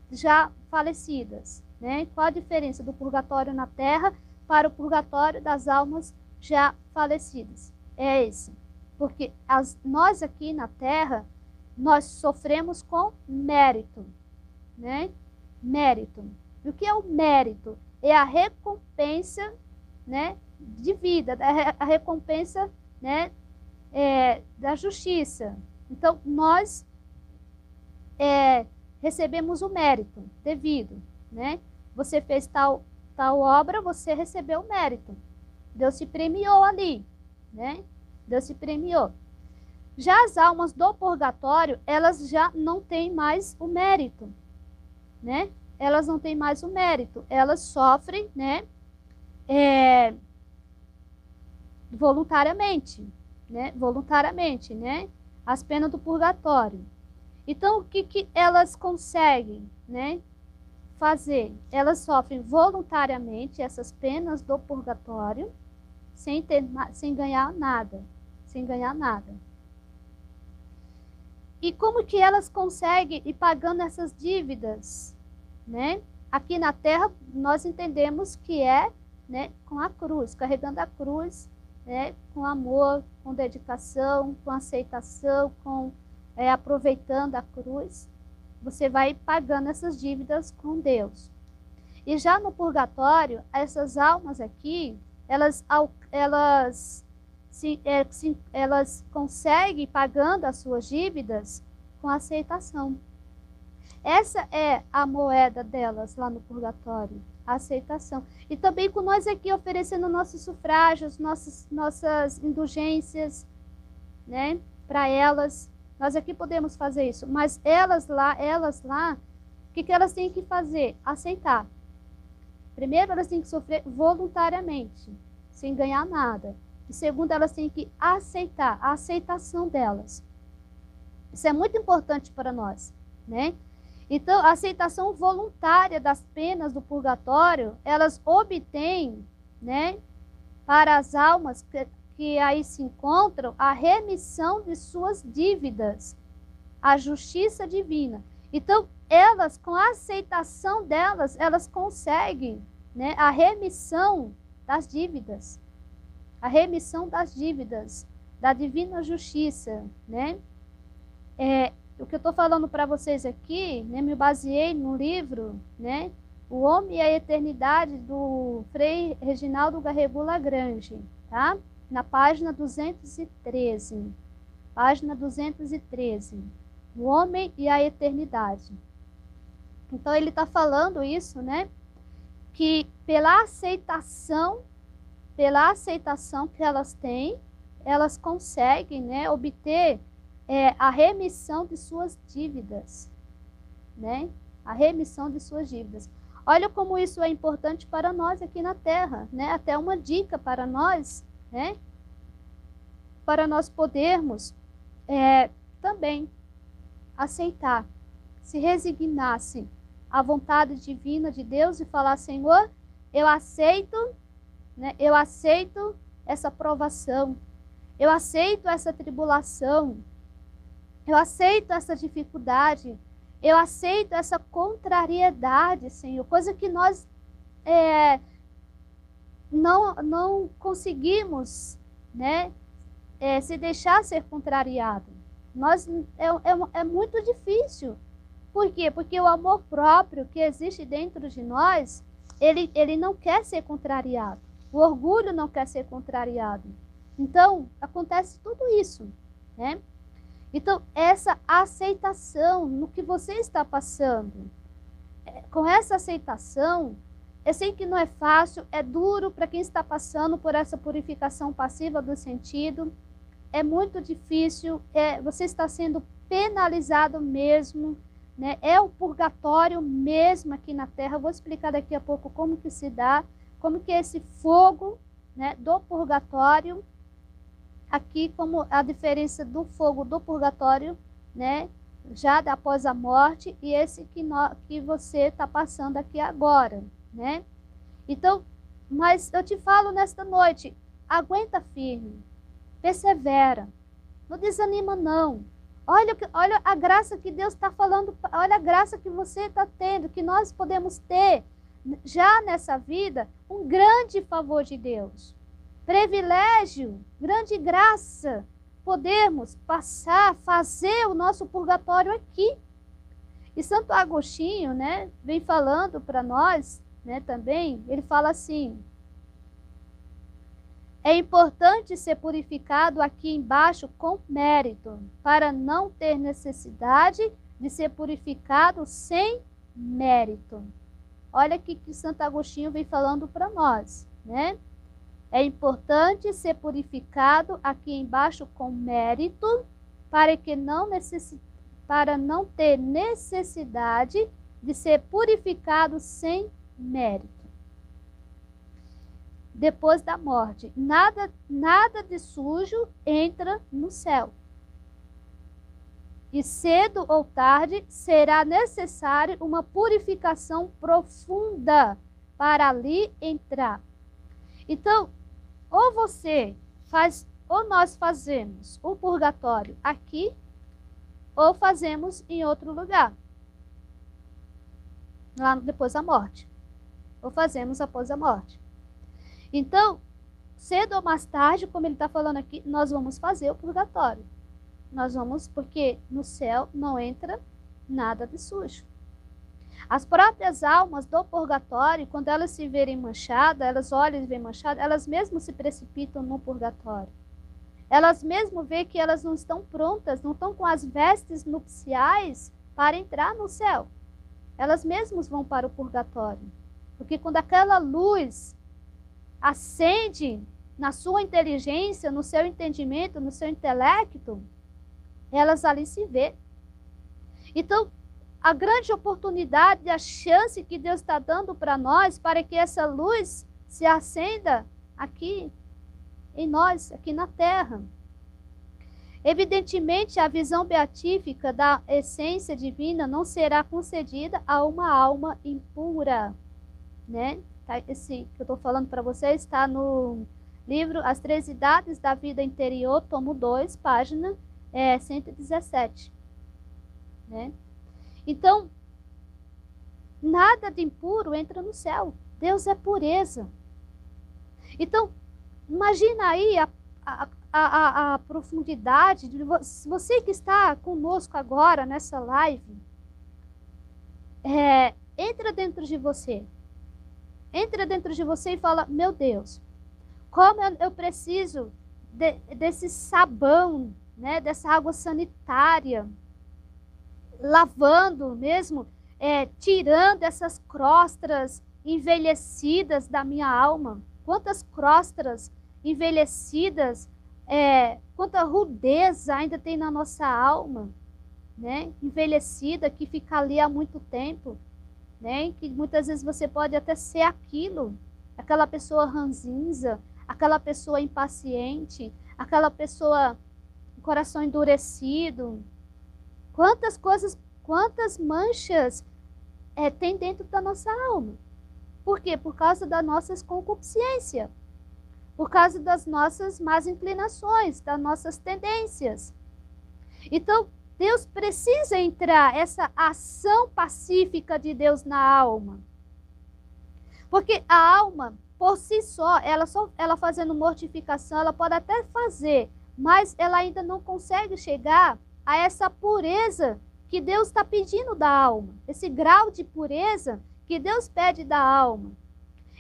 já falecidas? Né? Qual a diferença do purgatório na terra para o purgatório das almas já falecidas? É esse. Porque as, nós aqui na Terra, nós sofremos com mérito, né? Mérito. E o que é o mérito? É a recompensa, né, de vida, a recompensa, né, é, da justiça. Então, nós é, recebemos o mérito devido, né? Você fez tal, tal obra, você recebeu o mérito. Deus te premiou ali, né? Deus te premiou. Já as almas do purgatório, elas já não têm mais o mérito, né? Elas não têm mais o mérito. Elas sofrem, né? É, voluntariamente, né? Voluntariamente, né? As penas do purgatório. Então, o que, que elas conseguem, né? Fazer? Elas sofrem voluntariamente essas penas do purgatório, sem, ter, sem ganhar nada, sem ganhar nada. E como que elas conseguem ir pagando essas dívidas, né? Aqui na Terra nós entendemos que é, né, com a cruz, carregando a cruz né, com amor, com dedicação, com aceitação, com é, aproveitando a cruz, você vai pagando essas dívidas com Deus. E já no purgatório, essas almas aqui, elas, elas, se, é, se, elas conseguem pagando as suas dívidas com aceitação. Essa é a moeda delas lá no purgatório a aceitação. E também com nós aqui oferecendo nossos sufrágios, nossas, nossas indulgências, né, para elas. Nós aqui podemos fazer isso, mas elas lá, elas lá, o que, que elas têm que fazer? Aceitar. Primeiro, elas têm que sofrer voluntariamente, sem ganhar nada. E segundo, elas têm que aceitar, a aceitação delas. Isso é muito importante para nós, né? Então, a aceitação voluntária das penas do purgatório, elas obtêm, né, para as almas que, que aí se encontram, a remissão de suas dívidas, a justiça divina. Então, elas, com a aceitação delas, elas conseguem né, a remissão das dívidas. A remissão das dívidas, da divina justiça, né? É, o que eu estou falando para vocês aqui, né, me baseei no livro, né, O Homem e a Eternidade, do Frei Reginaldo Garregu Lagrange, tá? Na página 213. Página 213. O Homem e a Eternidade. Então, ele está falando isso, né? Que pela aceitação, pela aceitação que elas têm, elas conseguem, né, obter é, a remissão de suas dívidas, né? A remissão de suas dívidas. Olha como isso é importante para nós aqui na Terra, né? Até uma dica para nós, né? Para nós podermos é, também aceitar, se resignasse à vontade divina de Deus e falar, Senhor, eu aceito, né? Eu aceito essa provação, eu aceito essa tribulação, eu aceito essa dificuldade. Eu aceito essa contrariedade, Senhor. Coisa que nós é, não, não conseguimos né, é, se deixar ser contrariado. Nós, é, é, é muito difícil. Por quê? Porque o amor próprio que existe dentro de nós, ele, ele não quer ser contrariado. O orgulho não quer ser contrariado. Então, acontece tudo isso, né? Então, essa aceitação no que você está passando, é, com essa aceitação, eu sei que não é fácil, é duro para quem está passando por essa purificação passiva do sentido, é muito difícil, é, você está sendo penalizado mesmo, né? é o purgatório mesmo aqui na Terra. vou explicar daqui a pouco como que se dá, como que é esse fogo né, do purgatório aqui como a diferença do fogo do purgatório, né, já após a morte, e esse que, no, que você está passando aqui agora, né? Então, mas eu te falo nesta noite, aguenta firme, persevera, não desanima não. Olha, olha a graça que Deus está falando, olha a graça que você está tendo, que nós podemos ter já nessa vida, um grande favor de Deus privilégio, grande graça, podermos passar, fazer o nosso purgatório aqui. E Santo Agostinho, né, vem falando para nós, né, também, ele fala assim: é importante ser purificado aqui embaixo com mérito, para não ter necessidade de ser purificado sem mérito. Olha o que Santo Agostinho vem falando para nós, né? É importante ser purificado aqui embaixo com mérito, para que não necess... para não ter necessidade de ser purificado sem mérito depois da morte. Nada, nada de sujo entra no céu. E cedo ou tarde será necessário uma purificação profunda para ali entrar. Então, ou você faz, ou nós fazemos o purgatório aqui, ou fazemos em outro lugar, lá depois da morte. Ou fazemos após a morte. Então, cedo ou mais tarde, como ele está falando aqui, nós vamos fazer o purgatório. Nós vamos, porque no céu não entra nada de sujo. As próprias almas do purgatório, quando elas se verem manchadas, elas olham e veem manchadas, elas mesmo se precipitam no purgatório. Elas mesmo veem que elas não estão prontas, não estão com as vestes nupciais para entrar no céu. Elas mesmas vão para o purgatório. Porque quando aquela luz acende na sua inteligência, no seu entendimento, no seu intelecto, elas ali se vê. Então, a grande oportunidade, a chance que Deus está dando para nós, para que essa luz se acenda aqui em nós, aqui na terra. Evidentemente, a visão beatífica da essência divina não será concedida a uma alma impura, né? Tá? Esse que eu estou falando para vocês está no livro As Três Idades da Vida Interior, tomo 2, página é, 117. Né? Então, nada de impuro entra no céu. Deus é pureza. Então, imagina aí a, a, a, a profundidade de você que está conosco agora nessa live. É, entra dentro de você entra dentro de você e fala: Meu Deus, como eu, preciso de, desse sabão, né, dessa água sanitária, lavando mesmo, é, tirando essas crostras envelhecidas da minha alma. Quantas crostras envelhecidas, é, quanta rudeza ainda tem na nossa alma, né? Envelhecida que fica ali há muito tempo né? Que muitas vezes você pode até ser aquilo, aquela pessoa ranzinza, aquela pessoa impaciente, aquela pessoa com coração endurecido. Quantas coisas, quantas manchas é, tem dentro da nossa alma? Por quê? Por causa das nossas concupiscências, por causa das nossas más inclinações, das nossas tendências. Então, Deus precisa entrar, essa ação pacífica de Deus na alma. Porque a alma, por si só, ela, só, ela fazendo mortificação, ela pode até fazer, mas ela ainda não consegue chegar a essa pureza que Deus está pedindo da alma, esse grau de pureza que Deus pede da alma.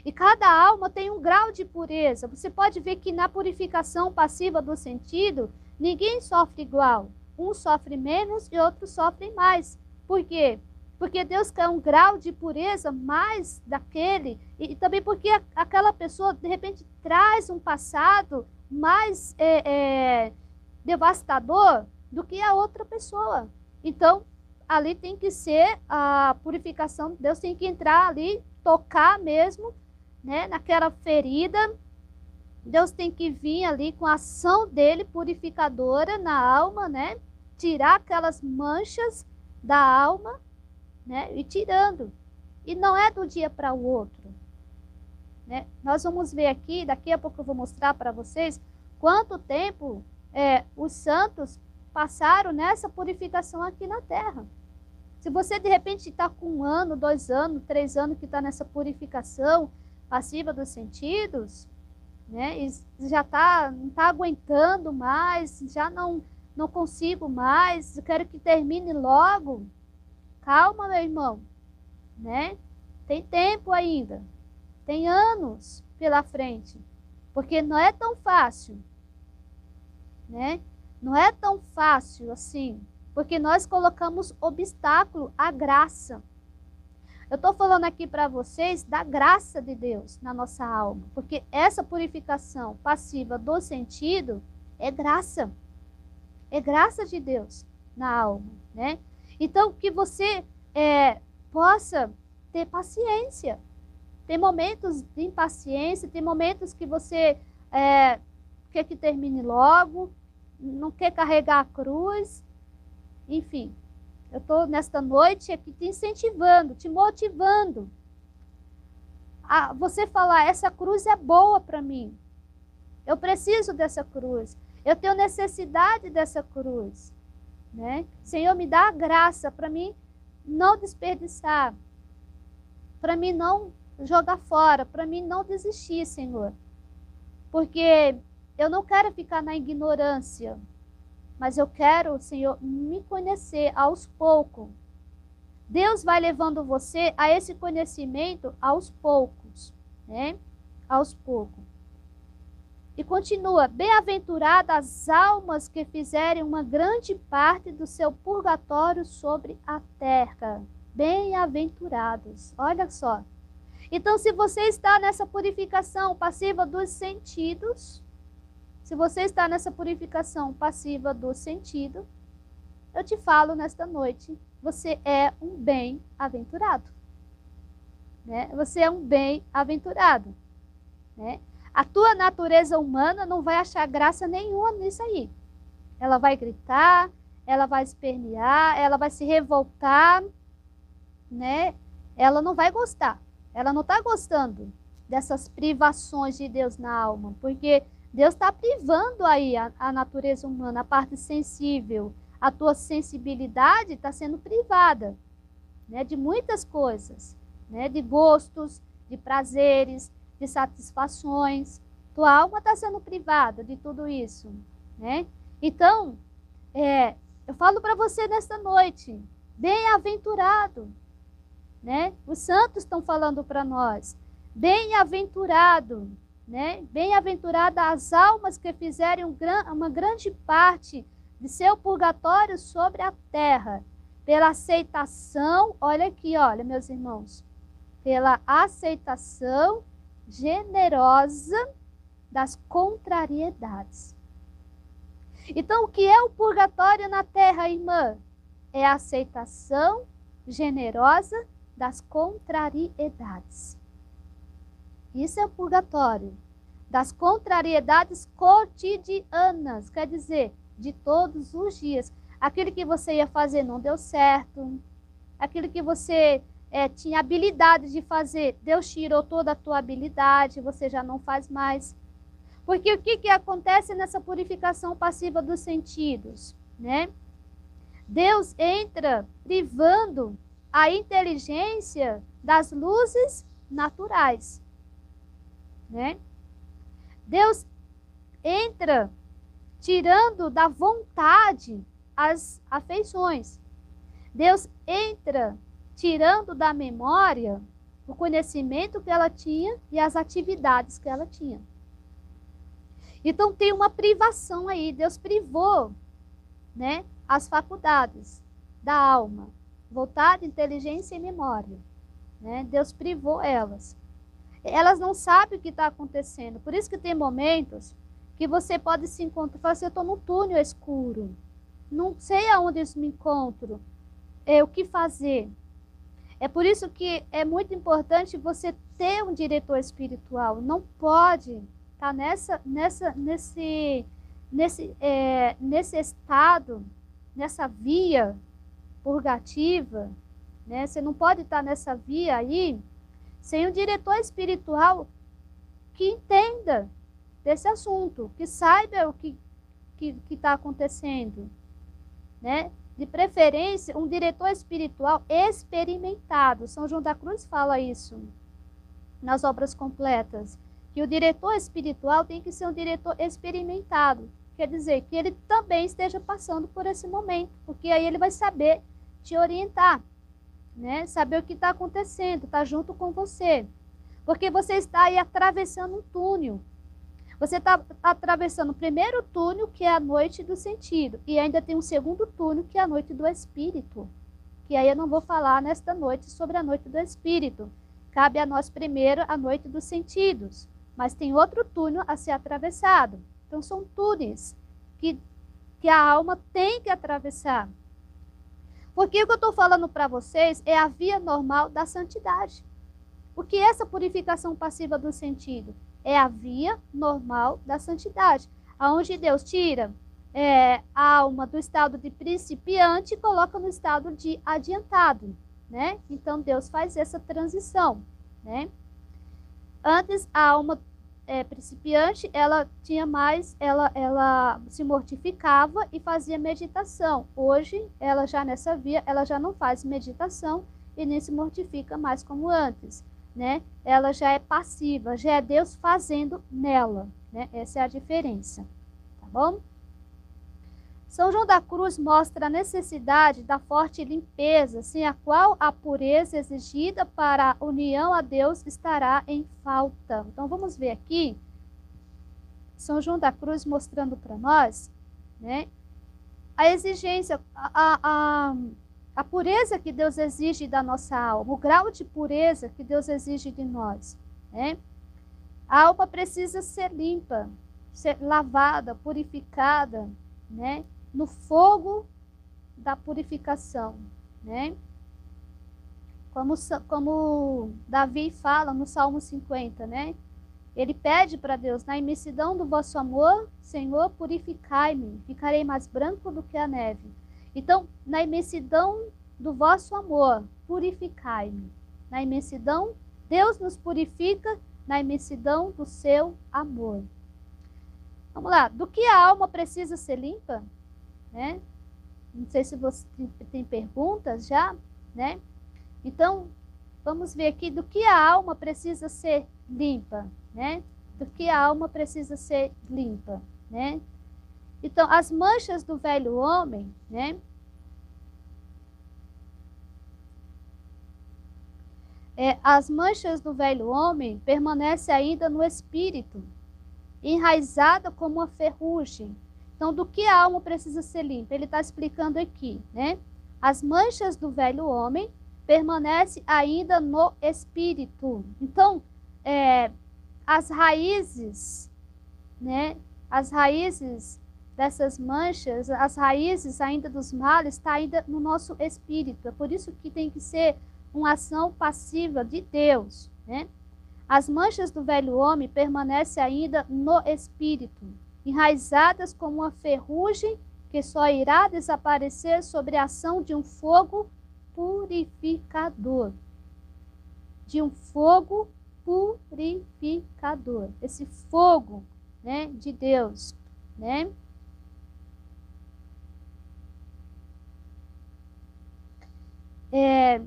E cada alma tem um grau de pureza. Você pode ver que na purificação passiva do sentido, ninguém sofre igual um sofre menos e outro sofre mais. Por quê? Porque Deus quer um grau de pureza mais daquele, e, também porque a, aquela pessoa, de repente, traz um passado mais é, é, devastador do que a outra pessoa. Então, ali tem que ser a purificação, Deus tem que entrar ali, tocar mesmo, né, naquela ferida, Deus tem que vir ali com a ação dele purificadora na alma, né? Tirar aquelas manchas da alma, né? E tirando. E não é do dia para o outro. Né? Nós vamos ver aqui, daqui a pouco eu vou mostrar para vocês quanto tempo é, os santos passaram nessa purificação aqui na terra. Se você de repente está com um ano, dois anos, três anos que está nessa purificação passiva dos sentidos, né, e já tá, não está aguentando mais, já não não consigo mais, quero que termine logo. calma, meu irmão, né? Tem tempo ainda, tem anos pela frente, porque não é tão fácil, né? Não é tão fácil assim, porque nós colocamos obstáculo à graça. Eu estou falando aqui para vocês da graça de Deus na nossa alma, porque essa purificação passiva do sentido é graça. É graça de Deus na alma, né? Então, que você é, possa ter paciência. Tem momentos de impaciência, tem momentos que você é, quer que termine logo, não quer carregar a cruz, enfim. Eu estou nesta noite aqui te incentivando, te motivando a você falar: essa cruz é boa para mim. Eu preciso dessa cruz. Eu tenho necessidade dessa cruz. Né? Senhor, me dá a graça para mim não desperdiçar, para mim não jogar fora, para mim não desistir, Senhor. Porque eu não quero ficar na ignorância, mas eu quero, Senhor, me conhecer aos poucos. Deus vai levando você a esse conhecimento aos poucos, né? Aos poucos. E continua: Bem-aventuradas as almas que fizerem uma grande parte do seu purgatório sobre a terra. Bem-aventurados. Olha só. Então, se você está nessa purificação passiva dos sentidos, se você está nessa purificação passiva do sentido, eu te falo nesta noite, você é um bem-aventurado. Né? Você é um bem-aventurado. Né? A tua natureza humana não vai achar graça nenhuma nisso aí. Ela vai gritar, ela vai espernear, ela vai se revoltar, né? Ela não vai gostar. Ela não está gostando dessas privações de Deus na alma, porque Deus está privando aí a, a, natureza humana, a parte sensível. A tua sensibilidade está sendo privada né, de muitas coisas, né, de gostos, de prazeres, de satisfações. Tua alma está sendo privada de tudo isso. Né? Então, é, eu falo para você nesta noite, bem-aventurado. Né? Os santos estão falando para nós, bem-aventurado né? Bem-aventurada as almas que fizerem um uma grande parte de seu purgatório sobre a terra, pela aceitação, olha aqui, olha, meus irmãos, pela aceitação generosa das contrariedades. Então, o que é o purgatório na terra, irmã? É a aceitação generosa das contrariedades. Isso é o purgatório. Das contrariedades cotidianas, quer dizer, de todos os dias. Aquilo que você ia fazer não deu certo. Aquilo que você é, tinha habilidade de fazer, Deus tirou toda a tua habilidade, você já não faz mais. Porque o que, que acontece nessa purificação passiva dos sentidos? Né? Deus entra privando a inteligência das luzes naturais né? Deus entra tirando da vontade as afeições. Deus entra tirando da memória o conhecimento que ela tinha e as atividades que ela tinha. Então tem uma privação aí, Deus privou, né, as faculdades da alma, vontade, inteligência e memória, né? Deus privou elas elas não sabem o que está acontecendo. Por isso que tem momentos que você pode se encontrar falar assim, eu estou num túnel escuro. Não sei aonde eu me encontro. É, o que fazer? É por isso que é muito importante você ter um diretor espiritual. Não pode estar tá nessa, nessa, nesse, nesse, é, nesse estado, nessa via purgativa. Né? Você não pode estar tá nessa via aí sem um diretor espiritual que entenda desse assunto, que saiba o que está acontecendo. Né? De preferência, um diretor espiritual experimentado. São João da Cruz fala isso nas obras completas. Que o diretor espiritual tem que ser um diretor experimentado. Quer dizer, que ele também esteja passando por esse momento, porque aí ele vai saber te orientar. né? Saber o que está acontecendo, está junto com você. Porque você está aí atravessando um túnel. Você está atravessando o primeiro túnel, que é a noite do sentido, e ainda tem um segundo túnel, que é a noite do espírito. Que aí eu não vou falar nesta noite sobre a noite do espírito. Cabe a nós primeiro a noite dos sentidos. Mas tem outro túnel a ser atravessado. Então são túneis que, que a alma tem que atravessar. Porque o que eu estou falando para vocês é a via normal da santidade. O que é essa purificação passiva do sentido? É a via normal da santidade, aonde Deus tira é, a alma do estado de principiante e coloca no estado de adiantado, né? Então Deus faz essa transição, né? Antes a alma é, principiante, ela tinha mais, ela, ela se mortificava e fazia meditação. Hoje, ela já nessa via, ela já não faz meditação e nem se mortifica mais como antes, né? Ela já é passiva, já é Deus fazendo nela, né? Essa é a diferença, tá bom? São João da Cruz mostra a necessidade da forte limpeza, sem a qual a pureza exigida para a união a Deus estará em falta. Então vamos ver aqui São João da Cruz mostrando para nós, né, a exigência, a, a, a pureza que Deus exige da nossa alma, o grau de pureza que Deus exige de nós, né? A alma precisa ser limpa, ser lavada, purificada, né? no fogo da purificação, né? Como, como Davi fala no Salmo 50, né? Ele pede para Deus, na imensidão do vosso amor, Senhor, purificai-me, ficarei mais branco do que a neve. Então, na imensidão do vosso amor, purificai-me. Na imensidão, Deus nos purifica na imensidão do seu amor. Vamos lá, do que a alma precisa ser limpa? né? Não sei se você tem perguntas já, né? Então, vamos ver aqui do que a alma precisa ser limpa, né? Do que a alma precisa ser limpa, né? Então, as manchas do velho homem, né? É, as manchas do velho homem permanecem ainda no espírito, enraizada como uma ferrugem, então, do que a alma precisa ser limpa? Ele está explicando aqui, né? As manchas do velho homem permanecem ainda no espírito. Então, é, as raízes, né? As raízes dessas manchas, as raízes ainda dos males, está ainda no nosso espírito. É por isso que tem que ser uma ação passiva de Deus, né? As manchas do velho homem permanecem ainda no espírito enraizadas como uma ferrugem que só irá desaparecer sobre a ação de um fogo purificador. De um fogo purificador. Esse fogo, né, de Deus, né? É,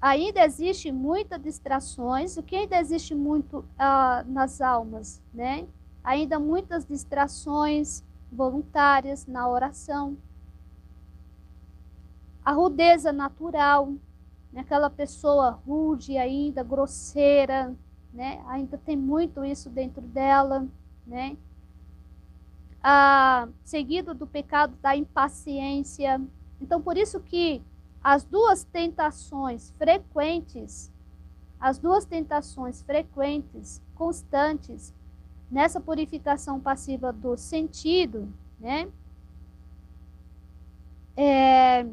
ainda existe muitas distrações. O que ainda existe muito uh, nas almas, né? ainda muitas distrações voluntárias na oração. A rudeza natural, né? aquela pessoa rude ainda, grosseira, né? ainda tem muito isso dentro dela, né? Ah, seguido do pecado da impaciência. Então, por isso que as duas tentações frequentes, as duas tentações frequentes, constantes, nessa purificação passiva do sentido, né? É,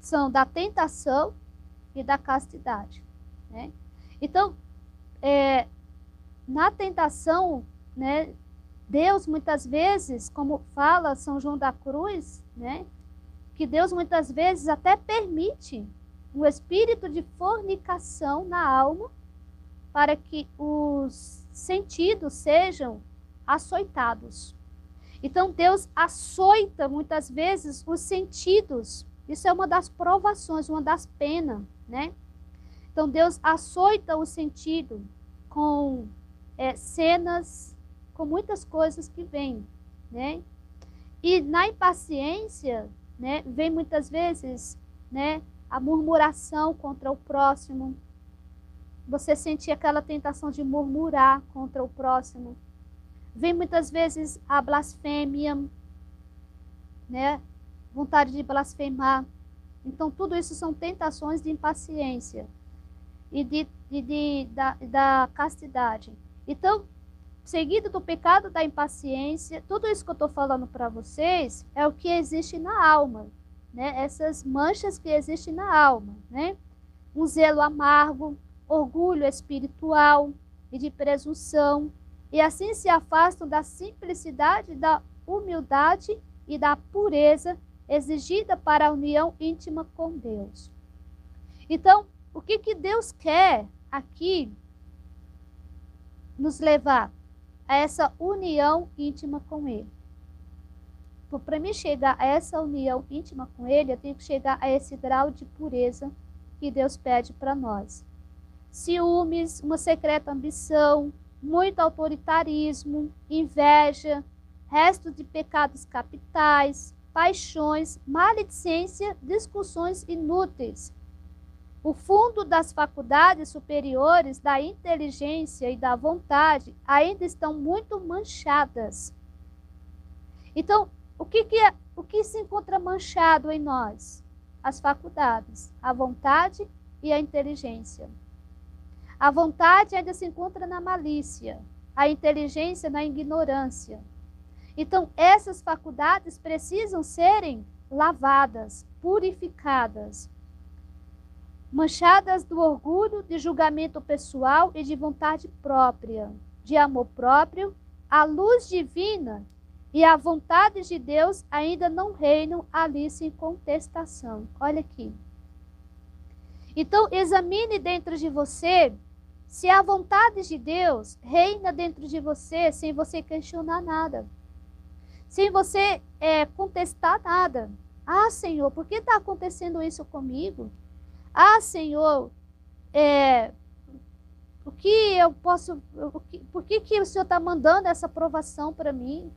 são da tentação e da castidade, né? Então, é, na tentação, né? Deus muitas vezes, como fala São João da Cruz, né? Que Deus muitas vezes até permite um espírito de fornicação na alma para que os sentidos sejam açoitados. Então Deus açoita muitas vezes os sentidos. Isso é uma das provações, uma das penas, né? Então Deus açoita o sentido com é, cenas, com muitas coisas que vêm, né? E na impaciência, né, vem muitas vezes, né, a murmuração contra o próximo. Você sentir aquela tentação de murmurar contra o próximo. Vem muitas vezes a blasfêmia, né? Vontade de blasfemar. Então, tudo isso são tentações de impaciência e de, de, de da, da castidade. Então, seguido do pecado da impaciência, tudo isso que eu estou falando para vocês é o que existe na alma, né? Essas manchas que existem na alma, né? Um zelo amargo, orgulho espiritual e de presunção, e assim se afastam da simplicidade, da humildade e da pureza exigida para a união íntima com Deus. Então, o que, que Deus quer aqui nos levar a essa união íntima com Ele? Para mim chegar a essa união íntima com Ele, eu tenho que chegar a esse grau de pureza que Deus pede para nós. Ciúmes, uma secreta ambição, muito autoritarismo, inveja, restos de pecados capitais, paixões, maledicência, discussões inúteis. O fundo das faculdades superiores da inteligência e da vontade ainda estão muito manchadas. Então, o que, que, é, o que se encontra manchado em nós? As faculdades, a vontade e a inteligência. A vontade ainda se encontra na malícia, a inteligência na ignorância, então, essas faculdades precisam serem lavadas, purificadas, manchadas do orgulho, de julgamento pessoal e de vontade própria, de amor próprio, a luz divina e a vontade de Deus ainda não reinam ali sem contestação. Olha aqui. Então, examine dentro de você se a vontade de Deus reina dentro de você sem você questionar nada sem você é, contestar nada. Ah, Senhor, por que está acontecendo isso comigo? Ah, Senhor, é, o que eu posso. Que, por que, que o Senhor está mandando essa aprovação para mim?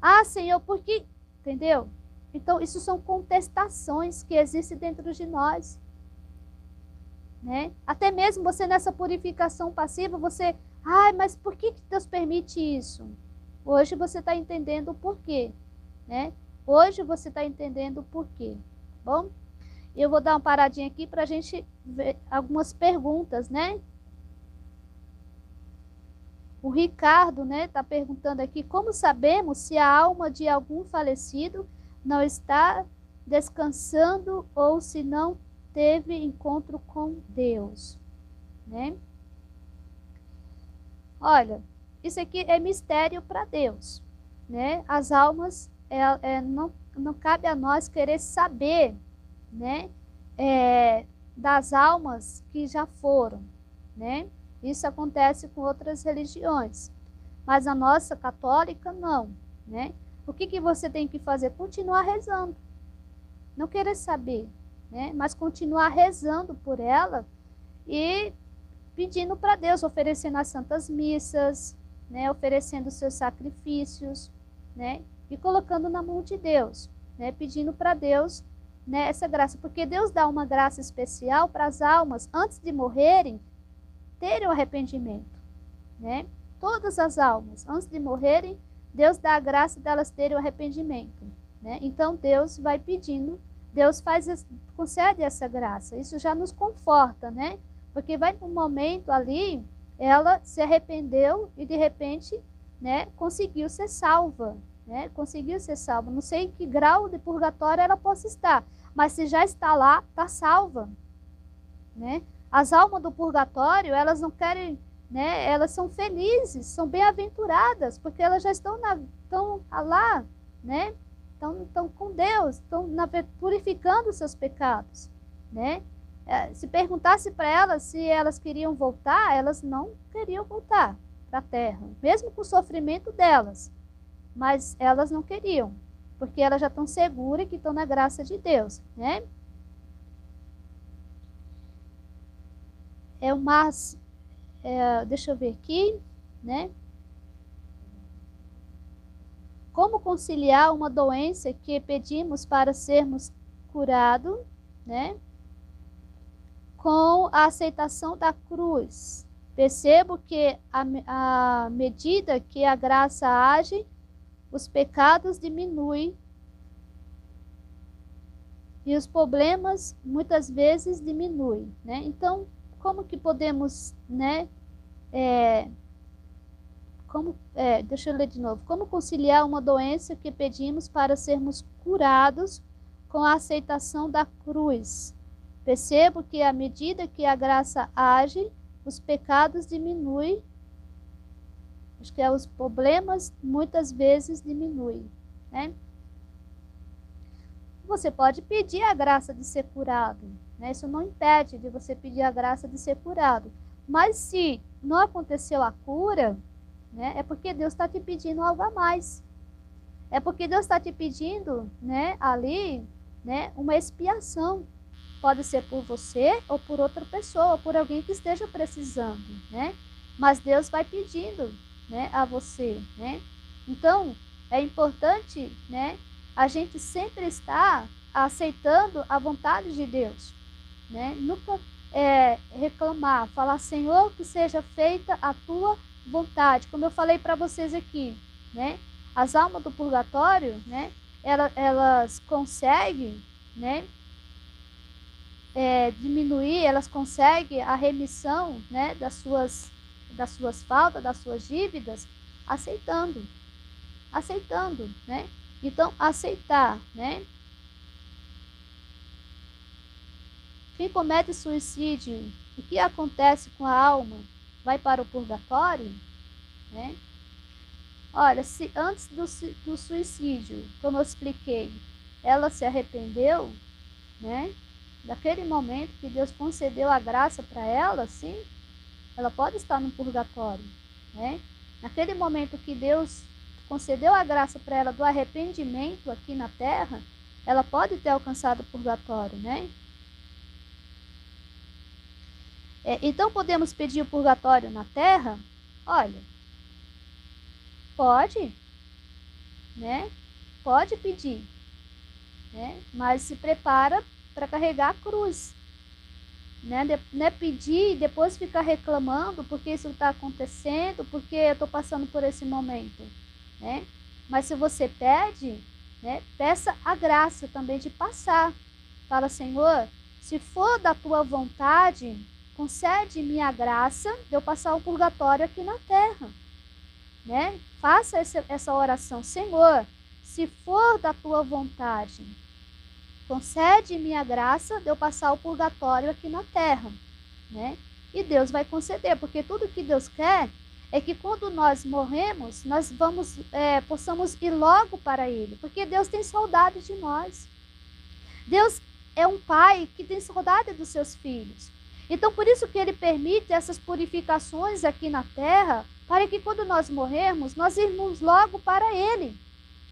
Ah, Senhor, por que. Entendeu? Então, isso são contestações que existem dentro de nós. Né? Até mesmo você nessa purificação passiva, você. Ai, mas por que Deus permite isso? Hoje você está entendendo o porquê, né? Hoje você está entendendo o porquê, tá bom? Eu vou dar uma paradinha aqui para a gente ver algumas perguntas, né? O Ricardo, né, está perguntando aqui como sabemos se a alma de algum falecido não está descansando ou se não teve encontro com Deus, né? Olha, isso aqui é mistério para Deus, né? As almas, é, é, não, não cabe a nós querer saber, né? É, das almas que já foram, né? Isso acontece com outras religiões, mas a nossa católica não, né? O que, que você tem que fazer? Continuar rezando, não querer saber, né? Mas continuar rezando por ela e pedindo para Deus, oferecendo as santas missas, né, oferecendo seus sacrifícios, né, e colocando na mão de Deus, né, pedindo para Deus né, essa graça, porque Deus dá uma graça especial para as almas antes de morrerem terem o arrependimento, né? Todas as almas antes de morrerem, Deus dá a graça delas terem o arrependimento, né? Então Deus vai pedindo, Deus faz concede essa graça. Isso já nos conforta, né? Porque vai um momento ali ela se arrependeu e de repente, né, conseguiu ser salva, né? Conseguiu ser salva. Não sei em que grau de purgatório ela possa estar, mas se já está lá, está salva, né? As almas do purgatório, elas não querem, né? Elas são felizes, são bem-aventuradas, porque elas já estão na, estão lá, né? Estão, estão com Deus, estão na, purificando seus pecados, né? É, se perguntasse para elas se elas queriam voltar, elas não queriam voltar para a terra, mesmo com o sofrimento delas. Mas elas não queriam, porque elas já estão seguras que estão na graça de Deus, né? É uma, é, deixa eu ver aqui, né? Como conciliar uma doença que pedimos para sermos curados, né? com a aceitação da cruz. Percebo que a medida que a graça age, os pecados diminuem e os problemas muitas vezes diminuem, né? Então, como que podemos, né, é, como, é, deixa eu ler de novo. Como conciliar uma doença que pedimos para sermos curados com a aceitação da cruz? Percebo que à medida que a graça age, os pecados diminuem. Acho que é os problemas muitas vezes diminuem, né? Você pode pedir a graça de ser curado, né? Isso não impede de você pedir a graça de ser curado. Mas se não aconteceu a cura, né? É porque Deus está te pedindo algo a mais. É porque Deus está te pedindo, né, ali, né, uma expiação. Pode ser por você ou por outra pessoa, por alguém que esteja precisando, né? Mas Deus vai pedindo, né, a você, né? Então, é importante, né, a gente sempre estar aceitando a vontade de Deus, né? Nunca é, reclamar, falar, Senhor, que seja feita a tua vontade, como eu falei para vocês aqui, né? As almas do purgatório, né? Elas, elas conseguem, né? É, diminuir, elas conseguem a remissão, né? Das suas, das suas faltas, das suas dívidas, aceitando, aceitando, né? Então, aceitar, né? Quem comete suicídio, o que acontece com a alma? vai para o purgatório, né? Olha, se antes do, do suicídio, como eu expliquei, ela se arrependeu, né? Daquele momento que Deus concedeu a graça para ela, sim, ela pode estar no purgatório, né? Naquele momento que Deus concedeu a graça para ela do arrependimento aqui na terra, ela pode ter alcançado o purgatório, né? É, então podemos pedir o purgatório na terra? Olha, pode, né? Pode pedir, né? Mas se prepara para carregar a cruz. Né? De, né? Pedir e depois ficar reclamando porque isso está acontecendo, porque eu estou passando por esse momento, né? Mas se você pede, né? Peça a graça também de passar. Fala, Senhor, se for da tua vontade, concede-me a graça de eu passar o purgatório aqui na terra. Né? Faça essa, essa oração, Senhor, se for da tua vontade, concede-me a graça de eu passar o purgatório aqui na terra. Né? E Deus vai conceder, porque tudo que Deus quer é que quando nós morremos, nós vamos, é, possamos ir logo para Ele, porque Deus tem saudade de nós. Deus é um pai que tem saudade dos seus filhos. Então, por isso que ele permite essas purificações aqui na terra, para que quando nós morrermos, nós irmos logo para ele,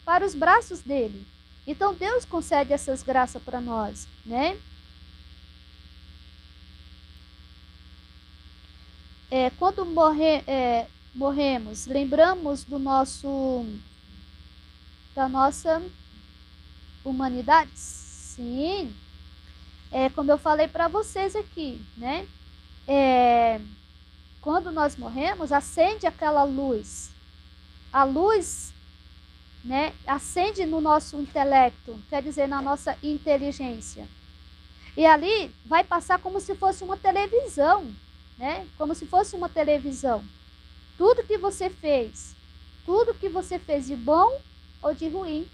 para os braços dele. Então, Deus concede essas graças para nós, né? É, quando morrer, é, morremos, lembramos do nosso da nossa humanidade? Sim, é, como eu falei para vocês aqui, né? É, quando nós morremos, acende aquela luz. A luz, né, acende no nosso intelecto, quer dizer, na nossa inteligência. E ali vai passar como se fosse uma televisão, né? Como se fosse uma televisão. Tudo que você fez, tudo que você fez de bom ou de ruim,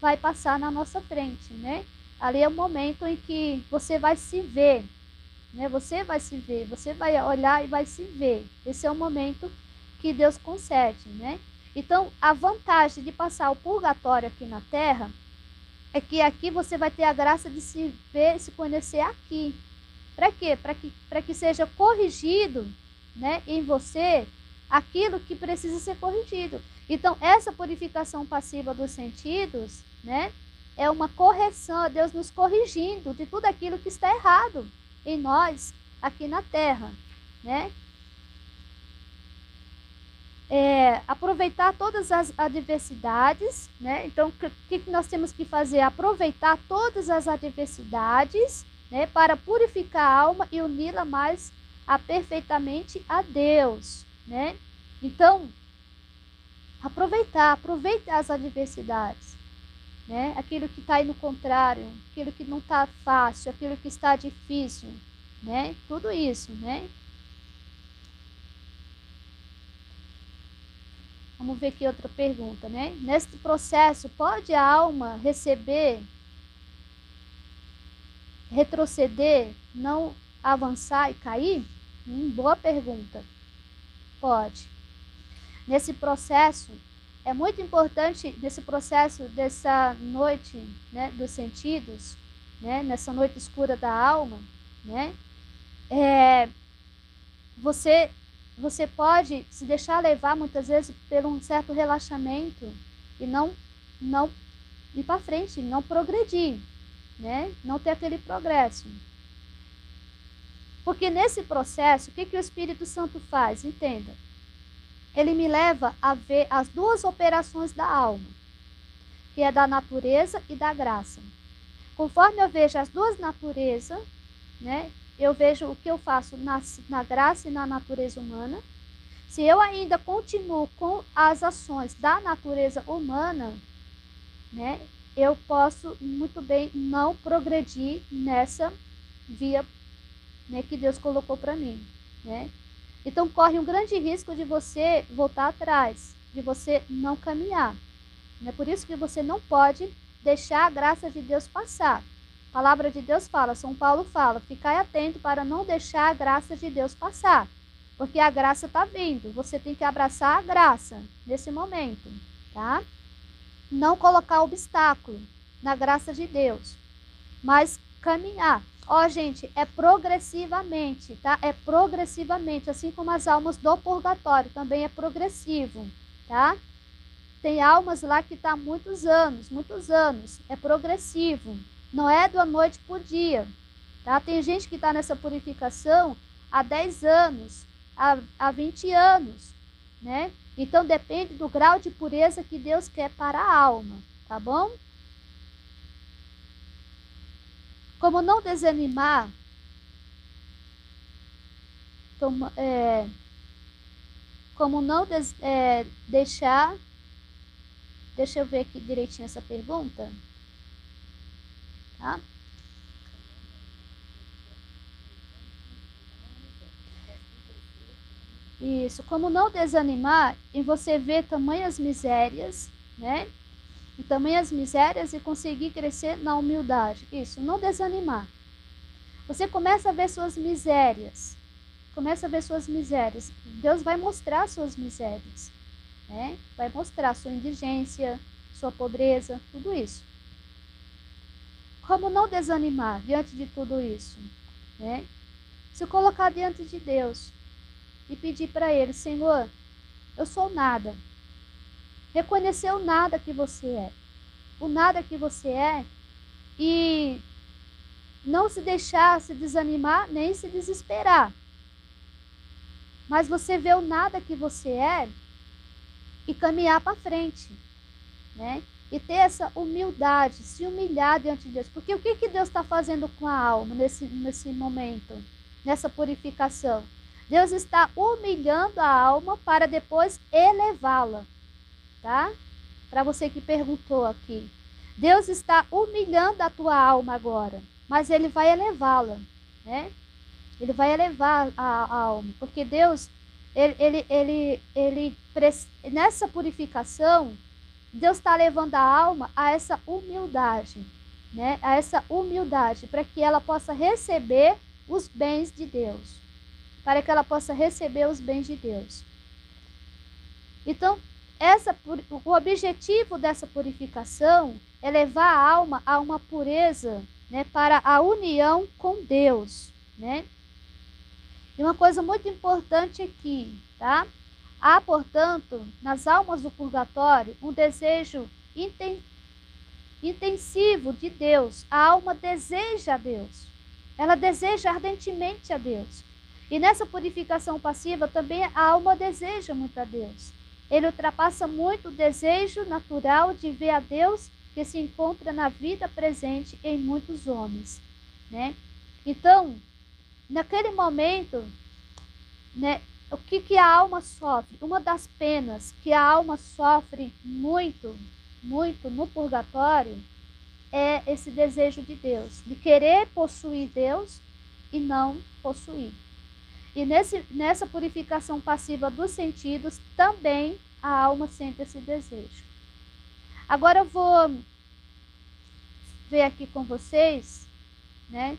vai passar na nossa frente, né? ali é o momento em que você vai se ver, né? Você vai se ver, você vai olhar e vai se ver. Esse é o momento que Deus concede, né? Então, a vantagem de passar o purgatório aqui na Terra é que aqui você vai ter a graça de se ver, se conhecer aqui. Para quê? Para que, que seja corrigido né, em você aquilo que precisa ser corrigido. Então, essa purificação passiva dos sentidos, né? é uma correção, Deus nos corrigindo de tudo aquilo que está errado em nós aqui na terra, né? É, aproveitar todas as adversidades, né? Então, o que, que nós temos que fazer? Aproveitar todas as adversidades né, para purificar a alma e uni-la mais a perfeitamente a Deus, né? Então, aproveitar, aproveitar as adversidades, né? Aquilo que está aí no contrário, aquilo que não está fácil, aquilo que está difícil, né? Tudo isso, né? Vamos ver aqui outra pergunta, né? Neste processo, pode a alma receber, retroceder, não avançar e cair? Hum, boa pergunta. Pode. Nesse processo, é muito importante, nesse processo dessa noite né, dos sentidos, né, nessa noite escura da alma, né, é, você, você pode se deixar levar muitas vezes por um certo relaxamento e não, não ir para frente, não progredir, né, não ter aquele progresso. Porque nesse processo, o que, que o Espírito Santo faz? Entenda. Ele me leva a ver as duas operações da alma, que é da natureza e da graça. Conforme eu vejo as duas naturezas, né, eu vejo o que eu faço na, na graça e na natureza humana. Se eu ainda continuo com as ações da natureza humana, né, eu posso muito bem não progredir nessa via né, que Deus colocou para mim, né? Então corre um grande risco de você voltar atrás, de você não caminhar. É por isso que você não pode deixar a graça de Deus passar. A palavra de Deus fala, São Paulo fala, ficai atento para não deixar a graça de Deus passar. Porque a graça está vindo. Você tem que abraçar a graça nesse momento, tá? Não colocar obstáculo na graça de Deus, mas caminhar. Ó, gente, é progressivamente, tá? É progressivamente, assim como as almas do purgatório, também é progressivo, tá? Tem almas lá que tá muitos anos, muitos anos, é progressivo. Não é da noite por dia, tá? Tem gente que está nessa purificação há 10 anos, há, há 20 anos, né? Então depende do grau de pureza que Deus quer para a alma, tá bom? Como não desanimar, como, é, como não des, é, deixar. Deixa eu ver aqui direitinho essa pergunta. Tá? Isso, como não desanimar em você ver tamanhas misérias, né? e também as misérias e conseguir crescer na humildade. Isso, não desanimar. Você começa a ver suas misérias. Começa a ver suas misérias. Deus vai mostrar suas misérias. Né? Vai mostrar sua indigência, sua pobreza, tudo isso. Como não desanimar diante de tudo isso? Né? Se colocar diante de Deus e pedir para Ele, Senhor, eu sou nada, reconhecer o nada que você é, o nada que você é, e não se deixar se desanimar nem se desesperar. Mas você vê o nada que você é e caminhar para frente, né? E ter essa humildade, se humilhar diante de Deus. Porque o que, que Deus está fazendo com a alma nesse, nesse momento, nessa purificação? Deus está humilhando a alma para depois elevá-la tá? Para você que perguntou aqui. Deus está humilhando a tua alma agora, mas ele vai elevá-la, né? Ele vai elevar a, a, alma, porque Deus, ele, ele, ele, ele, nessa purificação, Deus está levando a alma a essa humildade, né? A essa humildade, para que ela possa receber os bens de Deus, para que ela possa receber os bens de Deus. Então, essa, o objetivo dessa purificação é levar a alma a uma pureza né, para a união com Deus. Né? E uma coisa muito importante aqui, tá? Há, portanto, nas almas do purgatório, um desejo inten intensivo de Deus. A alma deseja a Deus. Ela deseja ardentemente a Deus. E nessa purificação passiva também a alma deseja muito a Deus. Ele ultrapassa muito o desejo natural de ver a Deus que se encontra na vida presente em muitos homens, né? Então, naquele momento, né, o que, que a alma sofre? Uma das penas que a alma sofre muito, muito no purgatório é esse desejo de Deus, de querer possuir Deus e não possuir. E nesse, nessa purificação passiva dos sentidos, também a alma sente esse desejo. Agora eu vou ver aqui com vocês, né?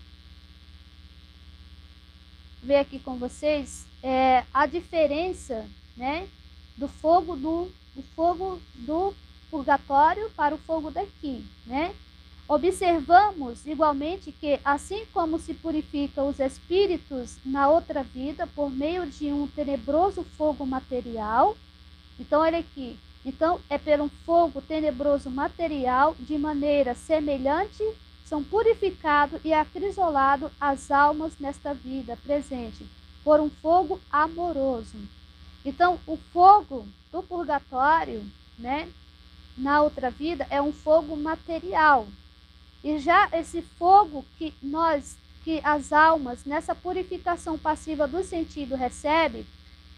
Ver aqui com vocês é, a diferença, né? Do fogo do, do fogo do purgatório para o fogo daqui, né? Observamos igualmente que, assim como se purifica os espíritos na outra vida por meio de um tenebroso fogo material, então olha aqui, então é pelo fogo tenebroso material, de maneira semelhante, são purificados e acrisolados as almas nesta vida presente, por um fogo amoroso. Então, o fogo do purgatório, né, na outra vida, é um fogo material, e já esse fogo que nós, que as almas, nessa purificação passiva do sentido recebe,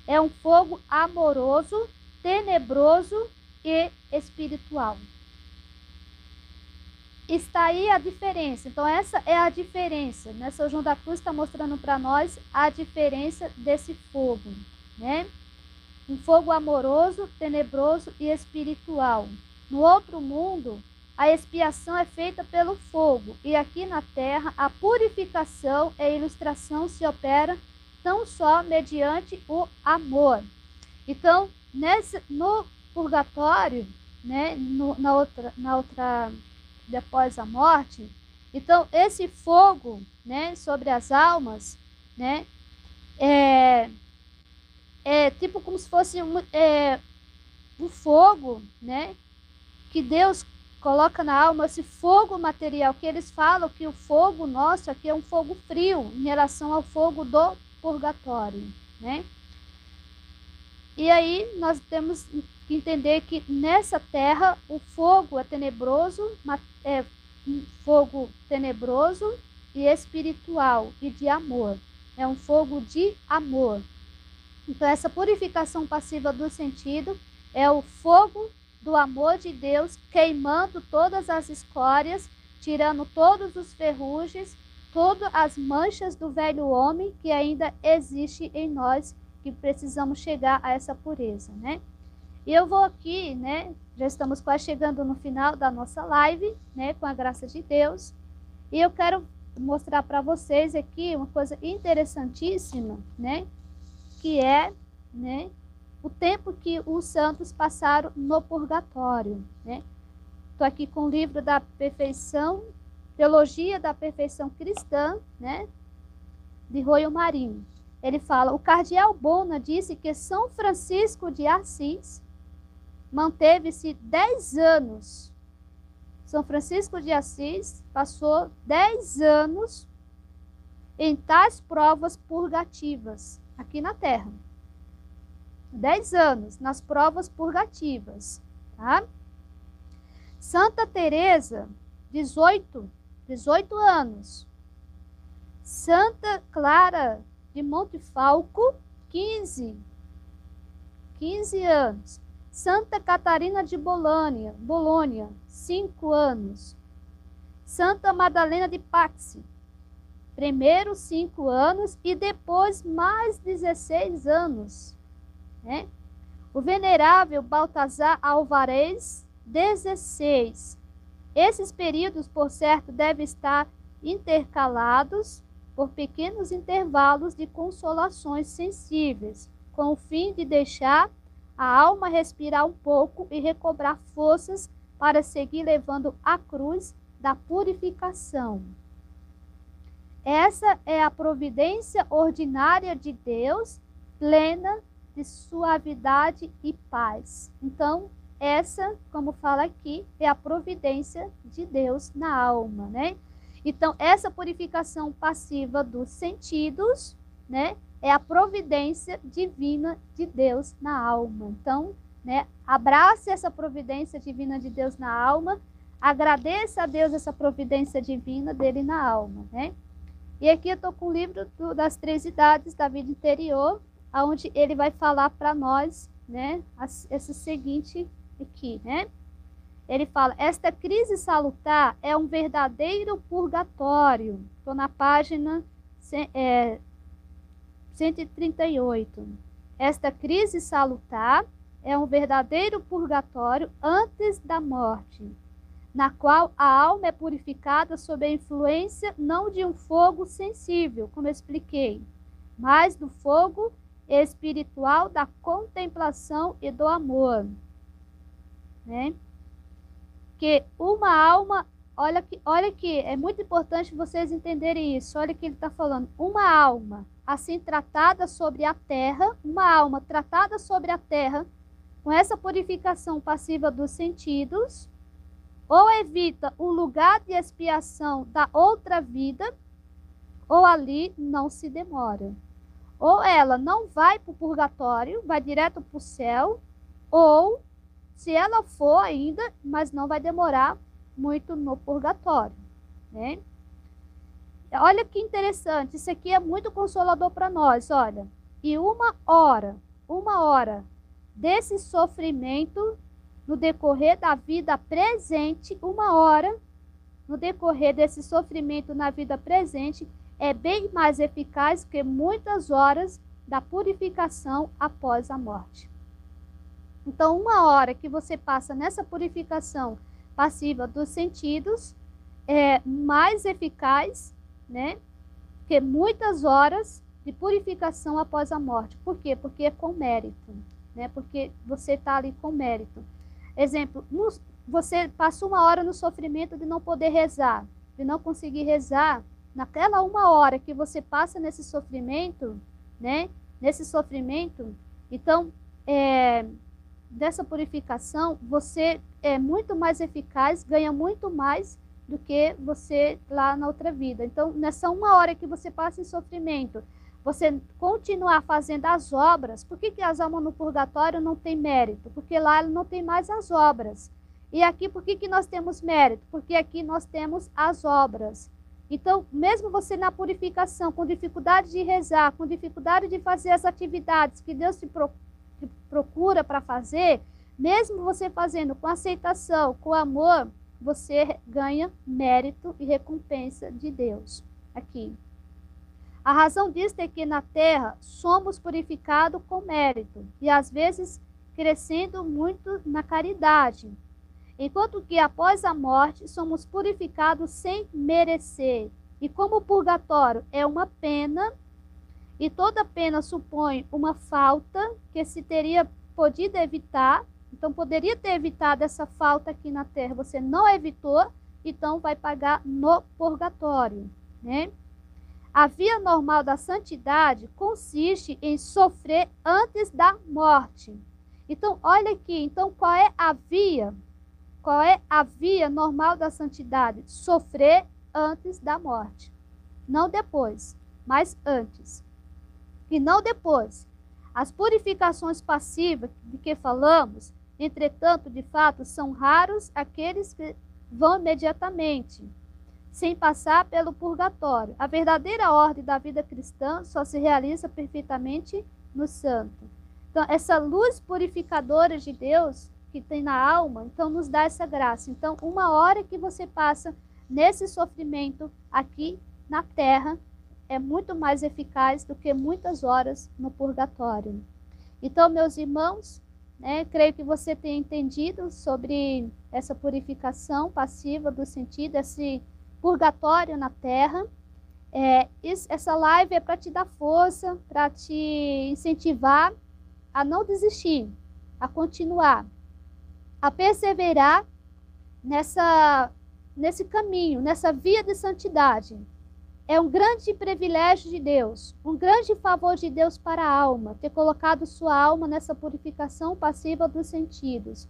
é um fogo amoroso, tenebroso e espiritual. Está aí a diferença. Então, essa é a diferença. Né? São João da Cruz está mostrando para nós a diferença desse fogo. Né? Um fogo amoroso, tenebroso e espiritual. No outro mundo, a expiação é feita pelo fogo, e aqui na terra a purificação e a ilustração se opera tão só mediante o amor. Então, nesse, no purgatório, né, no, na outra, na outra, depois da morte, então esse fogo, né, sobre as almas, né, é, é tipo como se fosse um, é, um fogo, né, que Deus coloca na alma esse fogo material, que eles falam que o fogo nosso aqui é um fogo frio em relação ao fogo do purgatório, né? E aí nós temos entender que nessa terra o fogo é tenebroso, é um fogo tenebroso e espiritual e de amor. É um fogo de amor. Então essa purificação passiva do sentido é o fogo do amor de Deus, queimando todas as escórias, tirando todos os ferrugens, todas as manchas do velho homem que ainda existe em nós, que precisamos chegar a essa pureza, né? E eu vou aqui, né? Já estamos quase chegando no final da nossa live, né? Com a graça de Deus. E eu quero mostrar para vocês aqui uma coisa interessantíssima, né? Que é, né? o tempo que os santos passaram no purgatório. Né? Estou aqui com o livro da perfeição, Teologia da Perfeição Cristã, né? de Royo Marinho. Ele fala: o cardeal Bona disse que São Francisco de Assis manteve-se 10 anos. São Francisco de Assis passou 10 anos em tais provas purgativas aqui na Terra. 10 anos nas provas purgativas, tá? Santa Teresa, 18, 18 anos. Santa Clara de Montefalco, 15, 15 anos. Santa Catarina de Bolônia, Bolônia, 5 anos. Santa Madalena de Paxi, primeiro 5 anos e depois mais 16 anos. Né? O venerável Baltazar Alvarez, 16. Esses períodos, por certo, devem estar intercalados por pequenos intervalos de consolações sensíveis, com o fim de deixar a alma respirar um pouco e recobrar forças para seguir levando a cruz da purificação. Essa é a providência ordinária de Deus, plena de suavidade e paz. Então, essa, como fala aqui, é a providência de Deus na alma, né? Então, essa purificação passiva dos sentidos, né, é a providência divina de Deus na alma. Então, né, abrace essa providência divina de Deus na alma, agradeça a Deus essa providência divina dele na alma, né? E aqui eu estou com o livro do, das três idades da vida interior, onde ele vai falar para nós, né, esse seguinte aqui, né? Ele fala: esta crise salutar é um verdadeiro purgatório. Estou na página é, 138. Esta crise salutar é um verdadeiro purgatório antes da morte, na qual a alma é purificada sob a influência não de um fogo sensível, como expliquei, mas do fogo espiritual da contemplação e do amor. Né? Que uma alma, olha que, olha que é muito importante vocês entenderem isso. Olha que ele está falando, uma alma assim tratada sobre a terra, uma alma tratada sobre a terra com essa purificação passiva dos sentidos, ou evita o lugar de expiação da outra vida, ou ali não se demora. Ou ela não vai para o purgatório, vai direto para o céu, ou se ela for ainda, mas não vai demorar muito no purgatório. Né? Olha que interessante, isso aqui é muito consolador para nós, olha. E uma hora, uma hora desse sofrimento no decorrer da vida presente, uma hora no decorrer desse sofrimento na vida presente é bem mais eficaz que muitas horas da purificação após a morte. Então, uma hora que você passa nessa purificação passiva dos sentidos é mais eficaz, né, que muitas horas de purificação após a morte. Por quê? Porque é com mérito, né? Porque você está ali com mérito. Exemplo, você passa uma hora no sofrimento de não poder rezar, de não conseguir rezar. Naquela uma hora que você passa nesse sofrimento, né? Nesse sofrimento, então é, dessa purificação, você é muito mais eficaz, ganha muito mais do que você lá na outra vida. Então, nessa uma hora que você passa em sofrimento, você continuar fazendo as obras, por que, que as almas no purgatório não tem mérito? Porque lá não tem mais as obras. E aqui, por que, que nós temos mérito? Porque aqui nós temos as obras. Então, mesmo você na purificação, com dificuldade de rezar, com dificuldade de fazer as atividades que Deus te, pro, te procura para fazer, mesmo você fazendo com aceitação, com amor, você ganha mérito e recompensa de Deus aqui. A razão disso é que na terra somos purificados com mérito e às vezes crescendo muito na caridade, enquanto que após a morte somos purificados sem merecer. E como o purgatório é uma pena, e toda pena supõe uma falta que se teria podido evitar, então poderia ter evitado essa falta aqui na terra, você não evitou, então vai pagar no purgatório, né? A via normal da santidade consiste em sofrer antes da morte. Então, olha aqui, então qual é a via? Qual é a via normal da santidade? Sofrer antes da morte. Não depois, mas antes. E não depois. As purificações passivas de que falamos, entretanto, de fato, são raros aqueles que vão imediatamente sem passar pelo purgatório. A verdadeira ordem da vida cristã só se realiza perfeitamente no santo. Então, essa luz purificadora de Deus que tem na alma, então nos dá essa graça. Então, uma hora que você passa nesse sofrimento aqui na terra é muito mais eficaz do que muitas horas no purgatório. Então, meus irmãos, né, creio que você tenha entendido sobre essa purificação passiva do sentido, esse purgatório na terra. É, essa live é para te dar força, para te incentivar a não desistir, a continuar, a perseverar nessa, nesse caminho, nessa via de santidade. É um grande privilégio de Deus, um grande favor de Deus para a alma, ter colocado sua alma nessa purificação passiva dos sentidos.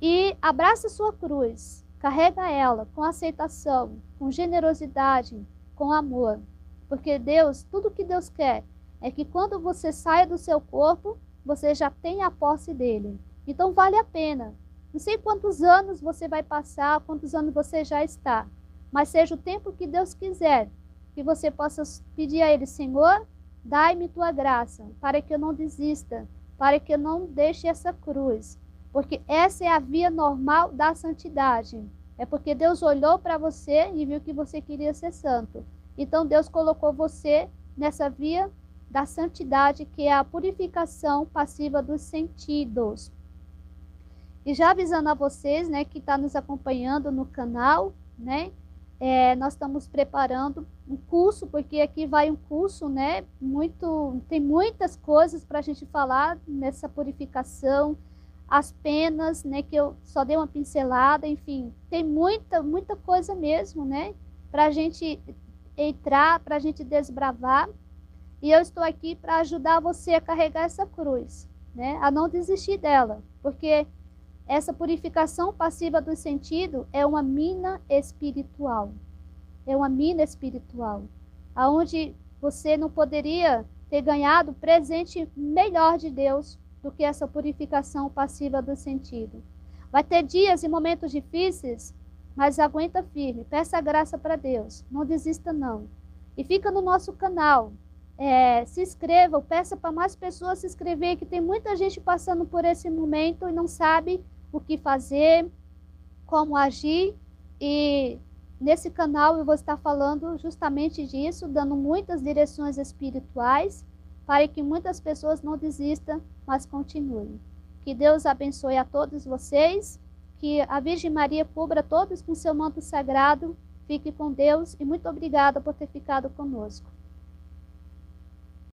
E abraça sua cruz, Carrega ela com aceitação, com generosidade, com amor. Porque Deus, tudo que Deus quer é que quando você saia do seu corpo, você já tenha a posse dele. Então vale a pena. Não sei quantos anos você vai passar, quantos anos você já está, mas seja o tempo que Deus quiser, que você possa pedir a Ele, Senhor, dai-me tua graça, para que eu não desista, para que eu não deixe essa cruz, porque essa é a via normal da santidade. É porque Deus olhou para você e viu que você queria ser santo. Então Deus colocou você nessa via da santidade, que é a purificação passiva dos sentidos. E já avisando a vocês, né, que está nos acompanhando no canal, né, é, nós estamos preparando um curso, porque aqui vai um curso, né, muito, tem muitas coisas para a gente falar nessa purificação, as penas, né, que eu só dei uma pincelada, enfim, tem muita, muita coisa mesmo, né, para a gente entrar, para a gente desbravar. E eu estou aqui para ajudar você a carregar essa cruz, né, a não desistir dela, porque essa purificação passiva do sentido é uma mina espiritual. É uma mina espiritual, aonde você não poderia ter ganhado presente melhor de Deus do que essa purificação passiva do sentido. Vai ter dias e momentos difíceis, mas aguenta firme, peça graça para Deus, não desista não. E fica no nosso canal, é, se inscreva, peça para mais pessoas se inscrever, que tem muita gente passando por esse momento e não sabe o que fazer, como agir. E nesse canal eu vou estar falando justamente disso, dando muitas direções espirituais para que muitas pessoas não desistam, mas continuem. Que Deus abençoe a todos vocês, que a Virgem Maria cubra todos com seu manto sagrado. Fique com Deus e muito obrigada por ter ficado conosco.